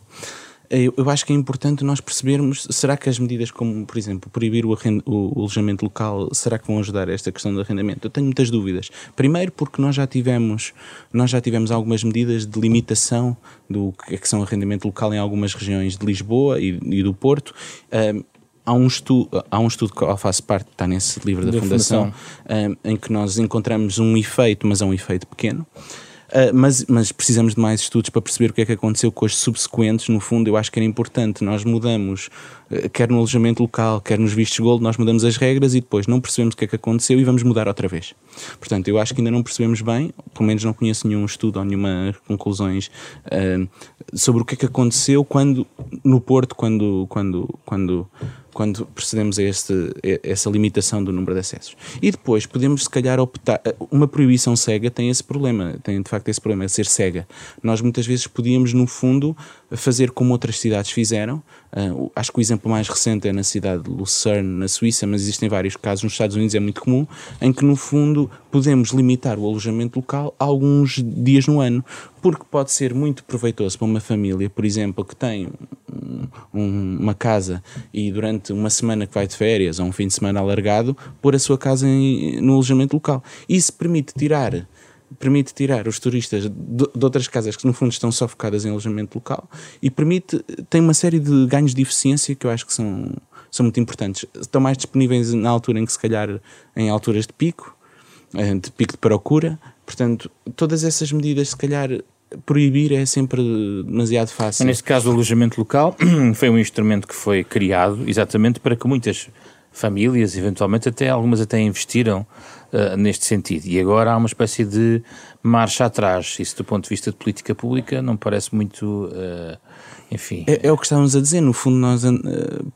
Eu, eu, acho que é importante nós percebermos, será que as medidas como, por exemplo, proibir o, o, alojamento local, será que vão ajudar a esta questão do arrendamento? Eu tenho muitas dúvidas. Primeiro porque nós já tivemos, nós já tivemos algumas medidas de limitação do que é que são arrendamento local em algumas regiões de Lisboa e, e do Porto. Um, há um estudo, há um estudo que eu faço parte, está nesse livro da, da Fundação, Fundação. Um, em que nós encontramos um efeito, mas é um efeito pequeno. Uh, mas, mas precisamos de mais estudos para perceber o que é que aconteceu com as subsequentes. No fundo, eu acho que era importante. Nós mudamos, uh, quer no alojamento local, quer nos vistos gold, nós mudamos as regras e depois não percebemos o que é que aconteceu e vamos mudar outra vez. Portanto, eu acho que ainda não percebemos bem, pelo menos não conheço nenhum estudo ou nenhuma conclusões uh, sobre o que é que aconteceu quando, no Porto, quando, quando, quando quando procedemos a, este, essa limitação do número de acessos. E depois podemos, se calhar, optar. Uma proibição cega tem esse problema, tem de facto esse problema, é ser cega. Nós muitas vezes podíamos, no fundo, fazer como outras cidades fizeram. Uh, acho que o exemplo mais recente é na cidade de Lucerne, na Suíça, mas existem vários casos nos Estados Unidos, é muito comum, em que, no fundo, podemos limitar o alojamento local a alguns dias no ano, porque pode ser muito proveitoso para uma família, por exemplo, que tem um, uma casa e durante uma semana que vai de férias ou um fim de semana alargado, pôr a sua casa em, no alojamento local. Isso permite tirar permite tirar os turistas de, de, outras casas que no fundo estão só focadas em alojamento local e permite, tem uma série de ganhos de eficiência que eu acho que são, são muito importantes. Estão mais disponíveis na altura em que se calhar em alturas de pico, eh, de pico de procura, portanto todas essas medidas se calhar proibir é sempre demasiado fácil. Neste caso, o alojamento local foi um instrumento que foi criado exatamente para que muitas famílias, eventualmente até algumas até investiram uh, neste sentido. E agora há uma espécie de marcha atrás. Isso, do ponto de vista de política pública, não parece muito. Uh, enfim. É, é, o que estávamos a dizer. No fundo, nós uh,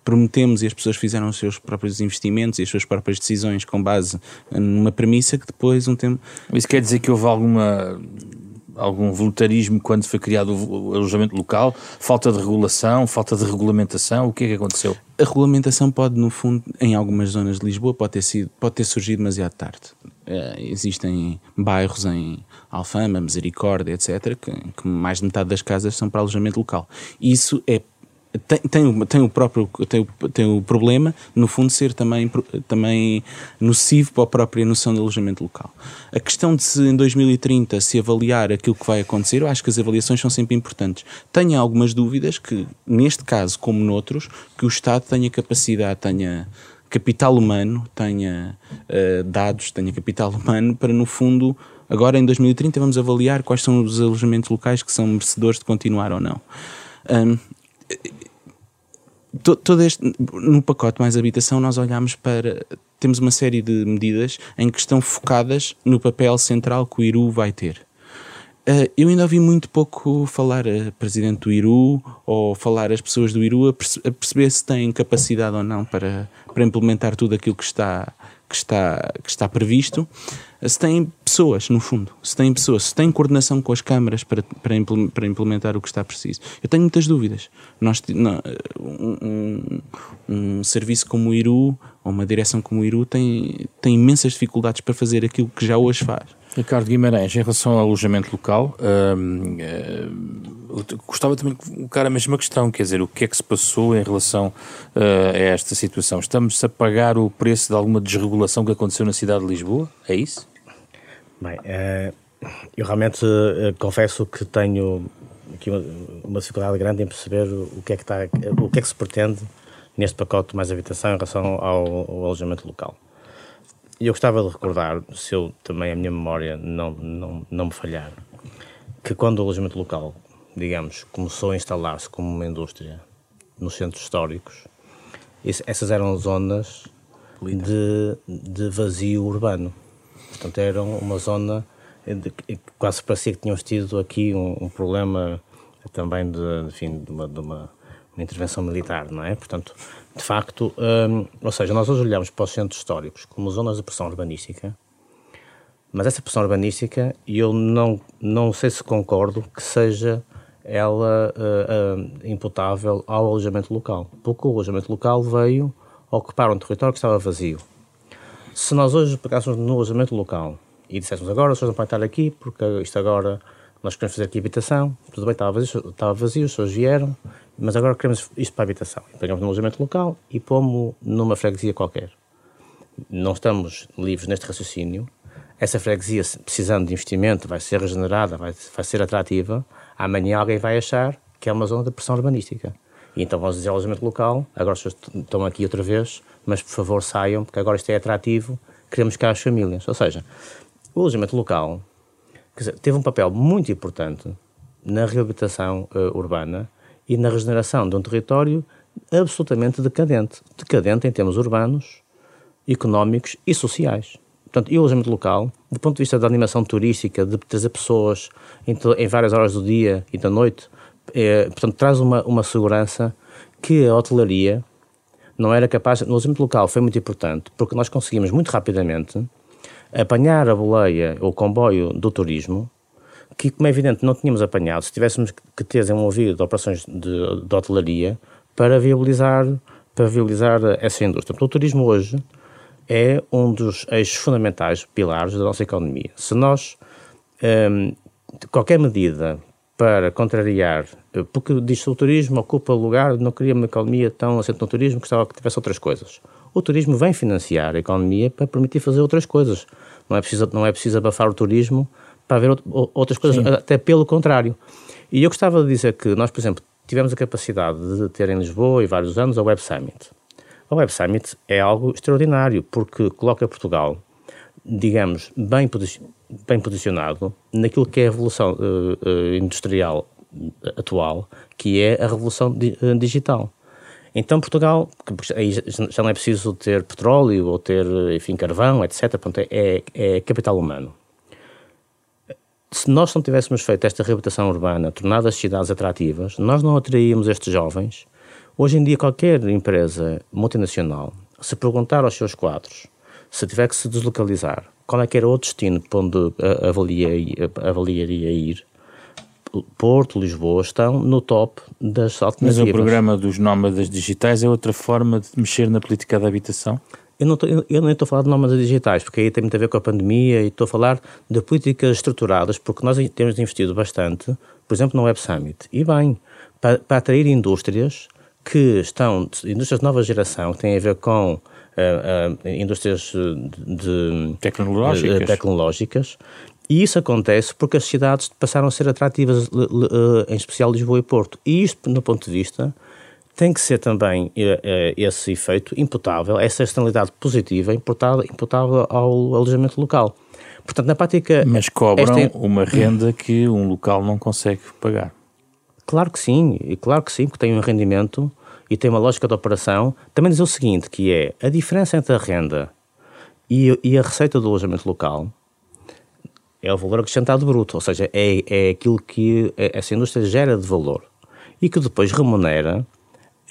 prometemos e as pessoas fizeram os seus próprios investimentos e as suas próprias decisões com base numa premissa que depois, um tempo. Isso quer dizer que houve alguma algum voluntarismo quando foi criado o alojamento local? Falta de regulação, falta de regulamentação? O que é que aconteceu? A regulamentação pode, no fundo, em algumas zonas de Lisboa, pode ter, sido, pode ter surgido demasiado tarde. Uh, existem bairros em Alfama, Misericórdia, etc., que, que mais de metade das casas são para alojamento local. Isso é tem, tem, tem, o próprio tem tem o problema, no fundo, ser também, também nocivo para a própria noção de alojamento local. A questão de se em 2030 se avaliar aquilo que vai acontecer, eu acho que as avaliações são sempre importantes. Tenho algumas dúvidas que, neste caso, como noutros, que o Estado tenha capacidade, tenha capital humano, tenha uh, dados, tenha capital humano para, no fundo, agora em 2030 vamos avaliar quais são os alojamentos locais que são merecedores de continuar ou não. Um, todo este, no pacote mais habitação nós olhamos para temos uma série de medidas em que estão focadas no papel central que o Iru vai ter. Uh, eu ainda ouvi muito pouco falar a presidente do Iru ou falar as pessoas do Iru a, a perceber se têm capacidade ou não para, para implementar tudo aquilo que está, que está, que está previsto se têm pessoas, no fundo, se têm pessoas, se têm coordenação com as câmaras para, para, implementar o que está preciso. Eu tenho muitas dúvidas. Nós, não, um, um, serviço como o IRU, ou uma direção como o IRU, tem, tem imensas dificuldades para fazer aquilo que já hoje faz. Ricardo Guimarães, em relação ao alojamento local, hum, gostava também de colocar a mesma questão, quer dizer, o que é que se passou em relação uh, a esta situação? Estamos a pagar o preço de alguma desregulação que aconteceu na cidade de Lisboa? É isso? Bem, uh, eu realmente uh, confesso que tenho aqui uma, dificuldade grande em perceber o que é que está, o que é que se pretende neste pacote mais habitação em relação ao, ao alojamento local. E eu gostava de recordar, se eu também a minha memória não, não, não me falhar, que quando o alojamento local, digamos, começou a instalar-se como uma indústria nos centros históricos, essas eram zonas de, de vazio urbano. Portanto, eram uma zona de, quase parecia que tínhamos tido aqui um, um problema também de, enfim, de, uma, de uma, uma, intervenção militar, não é? Portanto, de facto, hum, ou seja, nós hoje olhamos para os centros históricos como zonas de pressão urbanística, mas essa pressão urbanística, eu não, não sei se concordo que seja ela uh, uh, imputável ao alojamento local, porque o alojamento local veio ocupar um território que estava vazio. Se nós hoje pegássemos no alojamento local e disséssemos agora, as pessoas não podem estar aqui porque isto agora nós queremos fazer aqui habitação, tudo bem, estava vazio, estava vazio as pessoas vieram, mas agora queremos isto para a habitação. Pegamos no alojamento local e pomos numa freguesia qualquer. Não estamos livres neste raciocínio. Essa freguesia, precisando de investimento, vai ser regenerada, vai, vai ser atrativa. Amanhã alguém vai achar que é uma zona de pressão urbanística. E então vamos dizer alojamento local, agora pessoas estão aqui outra vez, mas por favor saiam, porque agora isto é atrativo, queremos cá as famílias. Ou seja, o alojamento local dizer, teve um papel muito importante na reabilitação uh, urbana e na regeneração de um território absolutamente decadente. Decadente em termos urbanos, económicos e sociais. Portanto, e o alojamento local, do ponto de vista da animação turística, de trazer pessoas em, em várias horas do dia e da noite, é, portanto, traz uma, uma segurança que a hotelaria não era capaz. No alojamento local foi muito importante, porque nós conseguimos muito rapidamente apanhar a boleia ou o comboio do turismo, que, como é evidente, não tínhamos apanhado se tivéssemos que ter desenvolvido operações de, de hotelaria para viabilizar, para viabilizar essa indústria. Porque o turismo hoje é um dos eixos fundamentais, pilares da nossa economia. Se nós, hum, qualquer medida para contrariar, porque diz que o turismo ocupa lugar, não queria uma economia tão assente no turismo, gostava que tivesse outras coisas o turismo vem financiar a economia para permitir fazer outras coisas. Não é preciso, não é preciso abafar o turismo para haver outras coisas, Sim. até pelo contrário. E eu gostava de dizer que nós, por exemplo, tivemos a capacidade de ter em Lisboa e vários anos a Web Summit. A Web Summit é algo extraordinário porque coloca Portugal, digamos, bem, bem posicionado naquilo que é a revolução uh, industrial atual, que é a revolução di digital. Então Portugal, aí já não é preciso ter petróleo ou ter, enfim, carvão, etc. Portanto, é, é capital humano. Se nós não tivéssemos feito esta reabilitação urbana, tornado as cidades atrativas, nós não atraíamos estes jovens. Hoje em dia, qualquer empresa multinacional, se perguntar aos seus quadros, se tiver que se deslocalizar, qual é que era o destino para onde avaliaria, avaliaria ir, Porto, Lisboa estão no top das alternativas. Mas o programa dos nómadas digitais é outra forma de mexer na política da habitação? Eu não, tô, eu nem estou a falar de nómadas digitais, porque aí tem muito a ver com a pandemia e estou a falar de políticas estruturadas, porque nós temos investido bastante, por exemplo, no Web Summit, e bem, para, para atrair indústrias que estão, indústrias de nova geração, que têm a ver com indústrias de, de tecnológicas. De, tecnológicas e isso acontece porque as cidades passaram a ser atrativas, em especial Lisboa e Porto. E isto, no ponto de vista, tem que ser também eh, eh, esse efeito imputável, essa externalidade positiva imputável, imputável ao alojamento local. Portanto, na prática. Mas cobram esta... uma renda que um local não consegue pagar. Claro que sim, e claro que sim, porque tem um rendimento e tem uma lógica de operação. Também dizer o seguinte, que é a diferença entre a renda e, e a receita do alojamento local é o valor acrescentado bruto, ou seja, é, é aquilo que essa indústria gera de valor e que depois remunera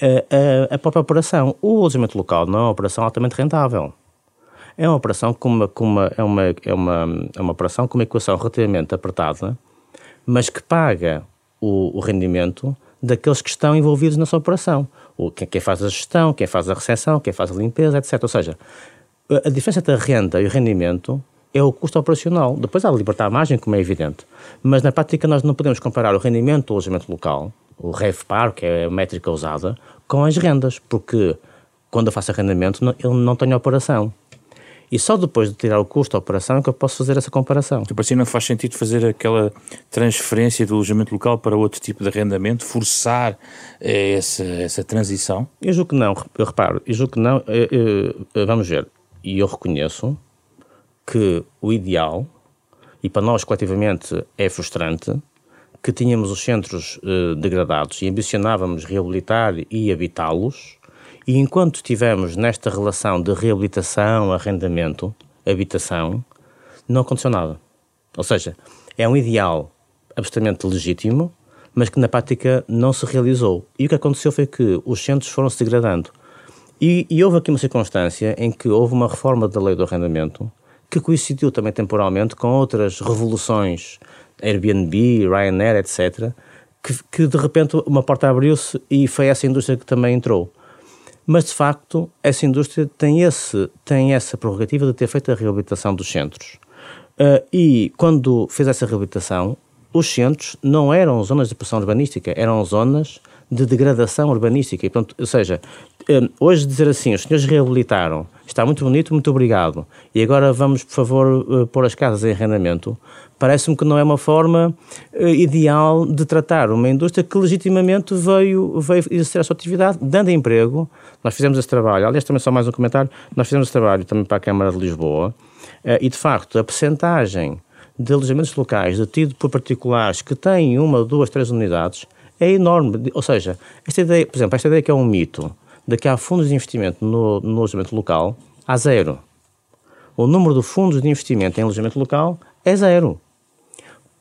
a, a, a própria operação. O alojamento local não é uma operação altamente rentável. É uma operação com uma, com uma, é uma, é uma, é uma operação com uma equação relativamente apertada, mas que paga o, o rendimento daqueles que estão envolvidos nessa operação. Quem, quem faz a gestão, quem faz a recepção, quem faz a limpeza, etc. Ou seja, a diferença entre a renda e o rendimento é o custo operacional. Depois há de libertar a margem, como é evidente. Mas na prática nós não podemos comparar o rendimento do alojamento local, o REVPAR, que é a métrica usada, com as rendas, porque quando eu faço arrendamento eu não tenho operação. E só depois de tirar o custo da operação é que eu posso fazer essa comparação. Então, para si não faz sentido fazer aquela transferência do alojamento local para outro tipo de arrendamento, forçar eh, essa, essa transição? Eu julgo que não, eu reparo, eu julgo que não, eu, eu, eu, vamos ver, e eu reconheço que o ideal, e para nós coletivamente é frustrante, que tínhamos os centros eh, degradados e ambicionávamos reabilitar e habitá-los, e enquanto estivemos nesta relação de reabilitação, arrendamento, habitação, não aconteceu nada. Ou seja, é um ideal absolutamente legítimo, mas que na prática não se realizou. E o que aconteceu foi que os centros foram se degradando. E, e houve aqui uma circunstância em que houve uma reforma da lei do arrendamento que coincidiu também temporalmente com outras revoluções, Airbnb, Ryanair, etc., que, que de repente uma porta abriu-se e foi essa indústria que também entrou. Mas, de facto, essa indústria tem, esse, tem essa prerrogativa de ter feito a reabilitação dos centros. Uh, e quando fez essa reabilitação, os centros não eram zonas de pressão urbanística, eram zonas de degradação urbanística. E, portanto, ou seja, um, hoje dizer assim, os senhores reabilitaram, está muito bonito, muito obrigado, e agora vamos, por favor, uh, pôr as casas em arrendamento, parece-me que não é uma forma uh, ideal de tratar uma indústria que legitimamente veio, veio exercer a sua atividade, dando emprego. Nós fizemos esse trabalho, aliás, também só mais um comentário, nós fizemos esse trabalho também para a Câmara de Lisboa, uh, e de facto a percentagem de alojamentos locais detido por particulares que têm uma, duas, três unidades é enorme. Ou seja, esta ideia, por exemplo, esta ideia que é um mito, de que há fundos de investimento no, no alojamento local, há zero. O número de fundos de investimento em alojamento local é zero.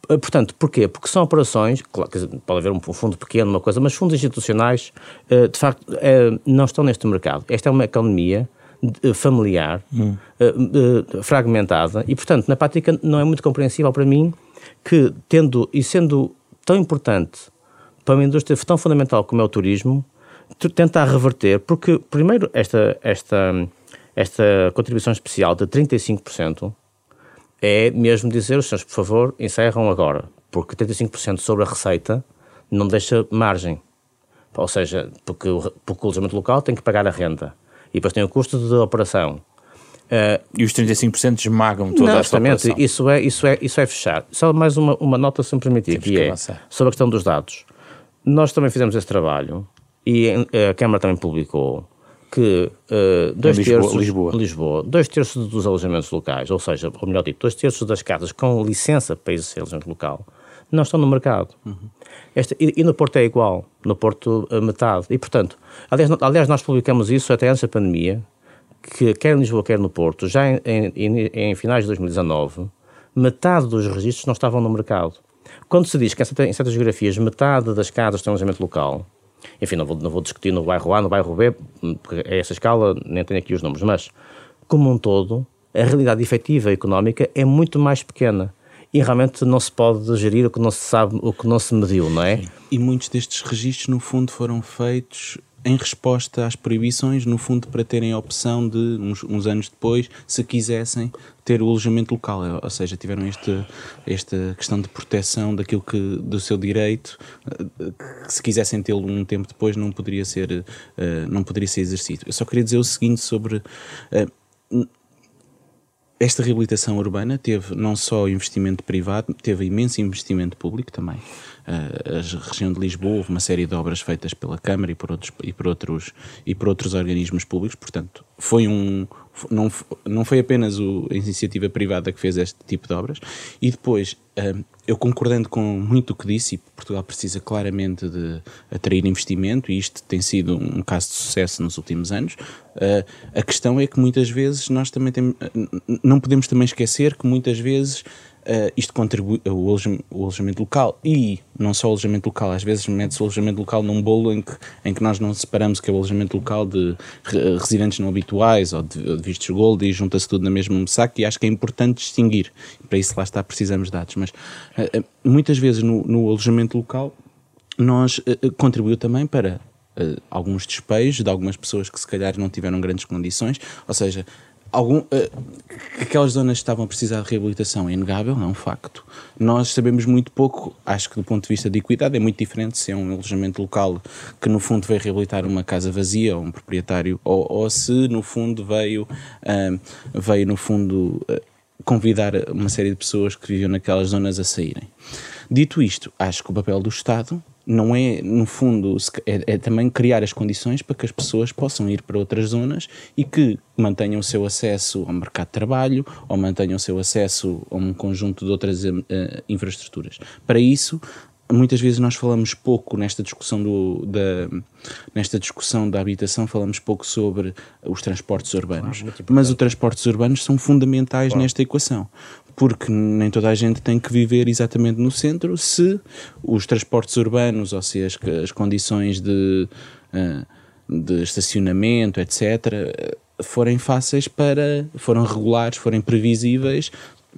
Eh, portanto, porquê? Porque são operações, claro, pode haver um fundo pequeno, uma coisa, mas fundos institucionais, eh, de facto, eh, não estão neste mercado. Esta é uma economia familiar, hum. fragmentada, e, portanto, na prática não é muito compreensível para mim que, tendo e sendo tão importante para uma indústria tão fundamental como é o turismo, tentar reverter, porque, primeiro, esta, esta, esta contribuição especial de 35% é mesmo dizer, os senhores, por favor, encerram agora, porque 35% sobre a receita não deixa margem. Ou seja, porque, porque o alojamento local tem que pagar a renda e depois tem o custo de operação. Uh, e os 35% esmagam toda não, esta operação. Isso é, isso, é, isso é fechar. Só mais uma, uma nota, se me permitir, que, que é sobre a questão dos dados. Nós também fizemos esse trabalho e a Câmara também publicou que uh, dois Lisboa, terços Lisboa. Lisboa, dois terços dos alojamentos locais, ou seja, ou melhor dito, dois terços das casas com licença para exercer alojamento local, não estão no mercado. Uhum. Esta, e, e, no Porto é igual, no Porto metade. E portanto, aliás, aliás, nós publicamos isso até antes da pandemia, que quer em Lisboa, quer no Porto, já em, em, em finais de 2019, metade dos registros não estavam no mercado. Quando se diz que em certas geografias metade das casas têm alojamento local, enfim, não vou, não vou discutir no bairro A, no bairro B, porque é essa escala, nem tenho aqui os números, mas, como um todo, a realidade efetiva económica é muito mais pequena e realmente não se pode gerir o que não se sabe, o que não se mediu, não é? E muitos destes registros, no fundo, foram feitos em resposta às proibições, no fundo, para terem a opção de, uns, uns, anos depois, se quisessem, ter o alojamento local. Ou seja, tiveram este, esta questão de proteção daquilo que, do seu direito, que se quisessem tê-lo um tempo depois, não poderia ser, uh, não poderia ser exercido. Eu só queria dizer o seguinte sobre. Uh, esta reabilitação urbana teve não só investimento privado, teve imenso investimento público também a região de Lisboa, houve uma série de obras feitas pela Câmara e por outros, e por outros, e por outros organismos públicos, portanto, foi um, não, não foi apenas o, a iniciativa privada que fez este tipo de obras, e depois, eu concordando com muito o que disse, e Portugal precisa claramente de atrair investimento, e isto tem sido um caso de sucesso nos últimos anos, a questão é que muitas vezes nós também temos, não podemos também esquecer que muitas vezes Uh, isto contribui o, o alojamento local e não só o alojamento local, às vezes mete-se o alojamento local num bolo em que, em que nós não separamos que é o alojamento local de residentes não habituais ou de, de vistos gold e junta-se tudo na mesma saco e acho que é importante distinguir. Para isso lá está, precisamos de dados. Mas uh, muitas vezes no, no, alojamento local nós uh, contribuiu também para alguns despejos de algumas pessoas que se calhar não tiveram grandes condições, ou seja, algum, uh, aquelas zonas que estavam a precisar de reabilitação é inegável, é um facto. Nós sabemos muito pouco, acho que do ponto de vista de equidade é muito diferente se é um alojamento local que no fundo veio reabilitar uma casa vazia ou um proprietário, ou, ou se no fundo veio, uh, veio no fundo uh, convidar uma série de pessoas que viviam naquelas zonas a saírem. Dito isto, acho que o papel do Estado não é, no fundo, é, é, também criar as condições para que as pessoas possam ir para outras zonas e que mantenham o seu acesso ao mercado de trabalho ou mantenham o seu acesso a um conjunto de outras uh, infraestruturas. Para isso, muitas vezes nós falamos pouco nesta discussão do, da nesta discussão da habitação falamos pouco sobre os transportes urbanos mas os transportes urbanos são fundamentais claro. nesta equação porque nem toda a gente tem que viver exatamente no centro se os transportes urbanos, ou se as, as condições de, eh, de estacionamento, etc., forem fáceis para, foram regulares, forem previsíveis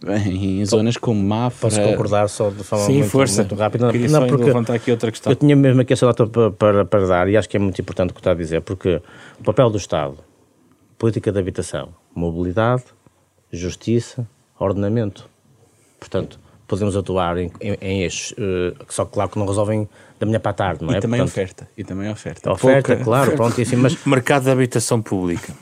em zonas como Mafra. Posso concordar só de forma Sim, muito, força. muito rápida? Queria não, porque levantar aqui outra questão. Eu tinha mesmo aqui essa nota para, para, para, dar e acho que é muito importante o que está a dizer, porque o papel do Estado, política de habitação, mobilidade, justiça, ordenamento. Portanto, podemos atuar em, em, em eixos, uh, só que claro que não resolvem da manhã para a tarde, não e é? Também Portanto, oferta. E também oferta. Oferta, Pouca. claro, pronto, assim, mas... Mercado de habitação pública.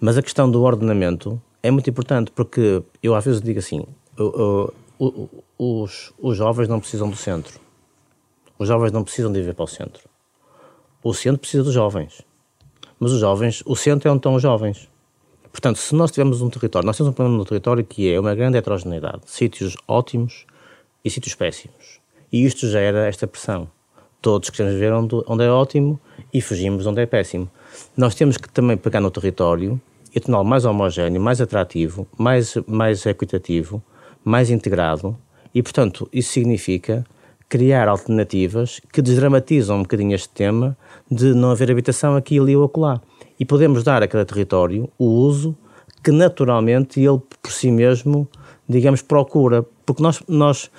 Mas a questão do ordenamento é muito importante, porque eu às vezes digo assim, uh, uh, os, os jovens não precisam do centro. Os jovens não precisam de ir para o centro. O centro precisa dos jovens. Mas os jovens, o centro é onde estão os jovens. Portanto, se nós tivermos um território, nós temos um problema no território que é uma grande heterogeneidade, sítios ótimos e sítios péssimos. E isto gera esta pressão. Todos queremos ver onde, onde é ótimo e fugimos onde é péssimo. Nós temos que também pegar no território e torná-lo mais homogéneo, mais atrativo, mais, mais equitativo, mais integrado e, portanto, isso significa criar alternativas que desdramatizam um bocadinho este tema de não haver habitação aqui, ali ou acolá e podemos dar a cada território o uso que naturalmente ele por si mesmo, digamos, procura. Porque nós, nós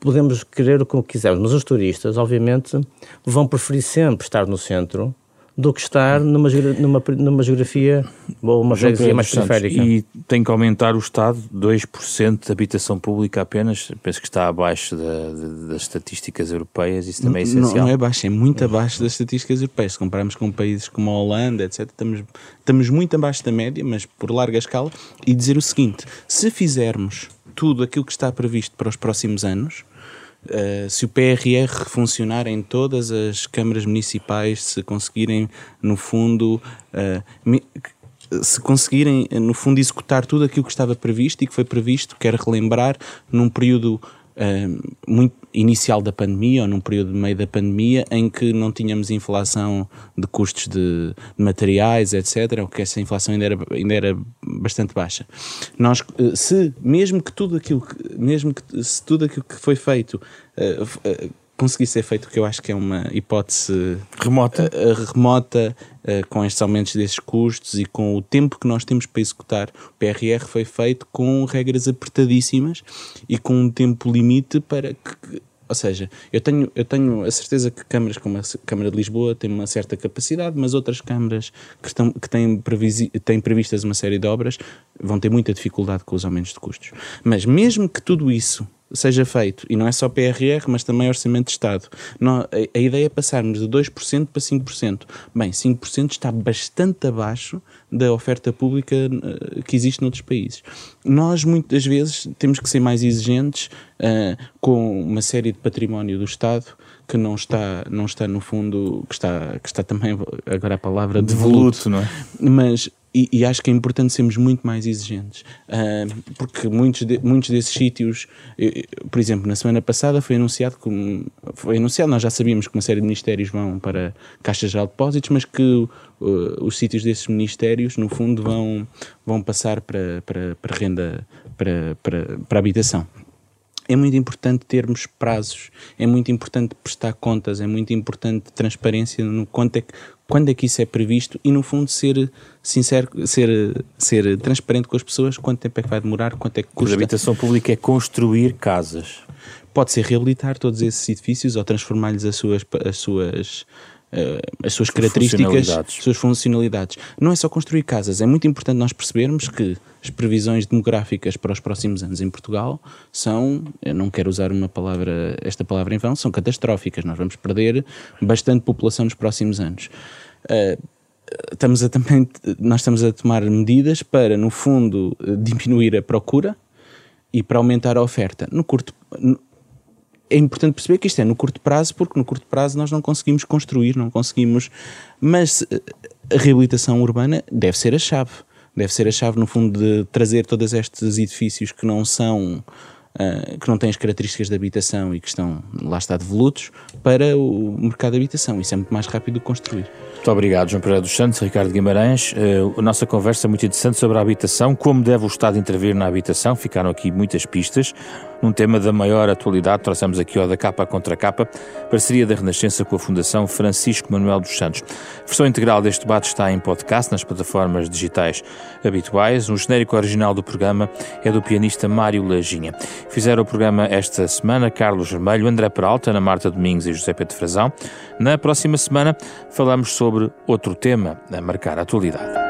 podemos querer o que quisermos, mas os turistas, obviamente, vão preferir sempre estar no centro do que estar numa, numa, numa geografia ou uma freguesia mais periférica. E tem que aumentar o Estado, 2% de habitação pública apenas, penso que está abaixo da, das estatísticas europeias, isso também é essencial. Não, não é baixo, é muito abaixo das estatísticas europeias. Se compararmos com países como a Holanda, etc., estamos, estamos muito abaixo da média, mas por larga escala. E dizer o seguinte: se fizermos tudo aquilo que está previsto para os próximos anos, Uh, se o PRR funcionar em todas as câmaras municipais, se conseguirem, no fundo, uh, se conseguirem, no fundo, executar tudo aquilo que estava previsto e que foi previsto, quero relembrar, num período uh, muito inicial da pandemia ou num período de meio da pandemia em que não tínhamos inflação de custos de, de materiais, etc., ou que essa inflação ainda era, ainda era bastante baixa. Nós, uh, se, mesmo que tudo aquilo que, mesmo que, se tudo aquilo que foi feito uh, conseguir ser feito, que eu acho que é uma hipótese remota, uh, remota uh, com estes aumentos desses custos e com o tempo que nós temos para executar. O PRR foi feito com regras apertadíssimas e com um tempo limite para que. Ou seja, eu tenho, eu tenho a certeza que câmaras como a Câmara de Lisboa têm uma certa capacidade, mas outras câmaras que, estão, que têm, previsi, têm previstas uma série de obras vão ter muita dificuldade com os aumentos de custos. Mas mesmo que tudo isso seja feito, e não é só PRR, mas também Orçamento de Estado. Não, a, a, ideia é passarmos de 2% para 5%. Bem, 5% está bastante abaixo da oferta pública uh, que existe noutros países. Nós, muitas vezes, temos que ser mais exigentes uh, com uma série de património do Estado que não está, não está no fundo, que está, que está também, agora a palavra, devoluto, não é? Mas e, e, acho que é importante sermos muito mais exigentes, uh, porque muitos, de, muitos desses sítios, por exemplo, na semana passada foi anunciado que foi anunciado, nós já sabíamos que uma série de ministérios vão para caixas de depósitos, mas que uh, os sítios desses ministérios, no fundo, vão, vão passar para, para, para renda, para, para, para habitação é muito importante termos prazos, é muito importante prestar contas, é muito importante transparência no quanto é que, quando é que isso é previsto e, no fundo, ser sincero, ser, ser transparente com as pessoas, quanto tempo é que vai demorar, quanto é que custa. A habitação pública é construir casas. Pode ser reabilitar todos esses edifícios ou transformar-lhes as suas, as suas Uh, as suas características, as suas funcionalidades. Não é só construir casas, é muito importante nós percebermos que as previsões demográficas para os próximos anos em Portugal são, eu não quero usar uma palavra, esta palavra em vão, são catastróficas. Nós vamos perder bastante população nos próximos anos. Uh, estamos a também, nós estamos a tomar medidas para, no fundo, diminuir a procura e para aumentar a oferta. No curto, é importante perceber que isto é no curto prazo, porque no curto prazo nós não conseguimos construir, não conseguimos. Mas eh, a reabilitação urbana deve ser a chave. Deve ser a chave, no fundo, de trazer todos estes edifícios que não são. Uh, que não têm as características de habitação e que estão, lá está, devolutos, para o mercado de habitação. Isso é muito mais rápido do que construir. Muito obrigado, João Pereira dos Santos, Ricardo Guimarães. Uh, a nossa conversa é muito interessante sobre a habitação, como deve o Estado intervir na habitação. Ficaram aqui muitas pistas num tema da maior atualidade, trouxemos aqui o da capa contra capa, parceria da Renascença com a Fundação Francisco Manuel dos Santos. A versão integral deste debate está em podcast nas plataformas digitais habituais. O genérico original do programa é do pianista Mário Lajinha. Fizeram o programa esta semana Carlos Vermelho, André Peralta, Ana Marta Domingos e José Pedro Frazão. Na próxima semana falamos sobre outro tema a marcar a atualidade.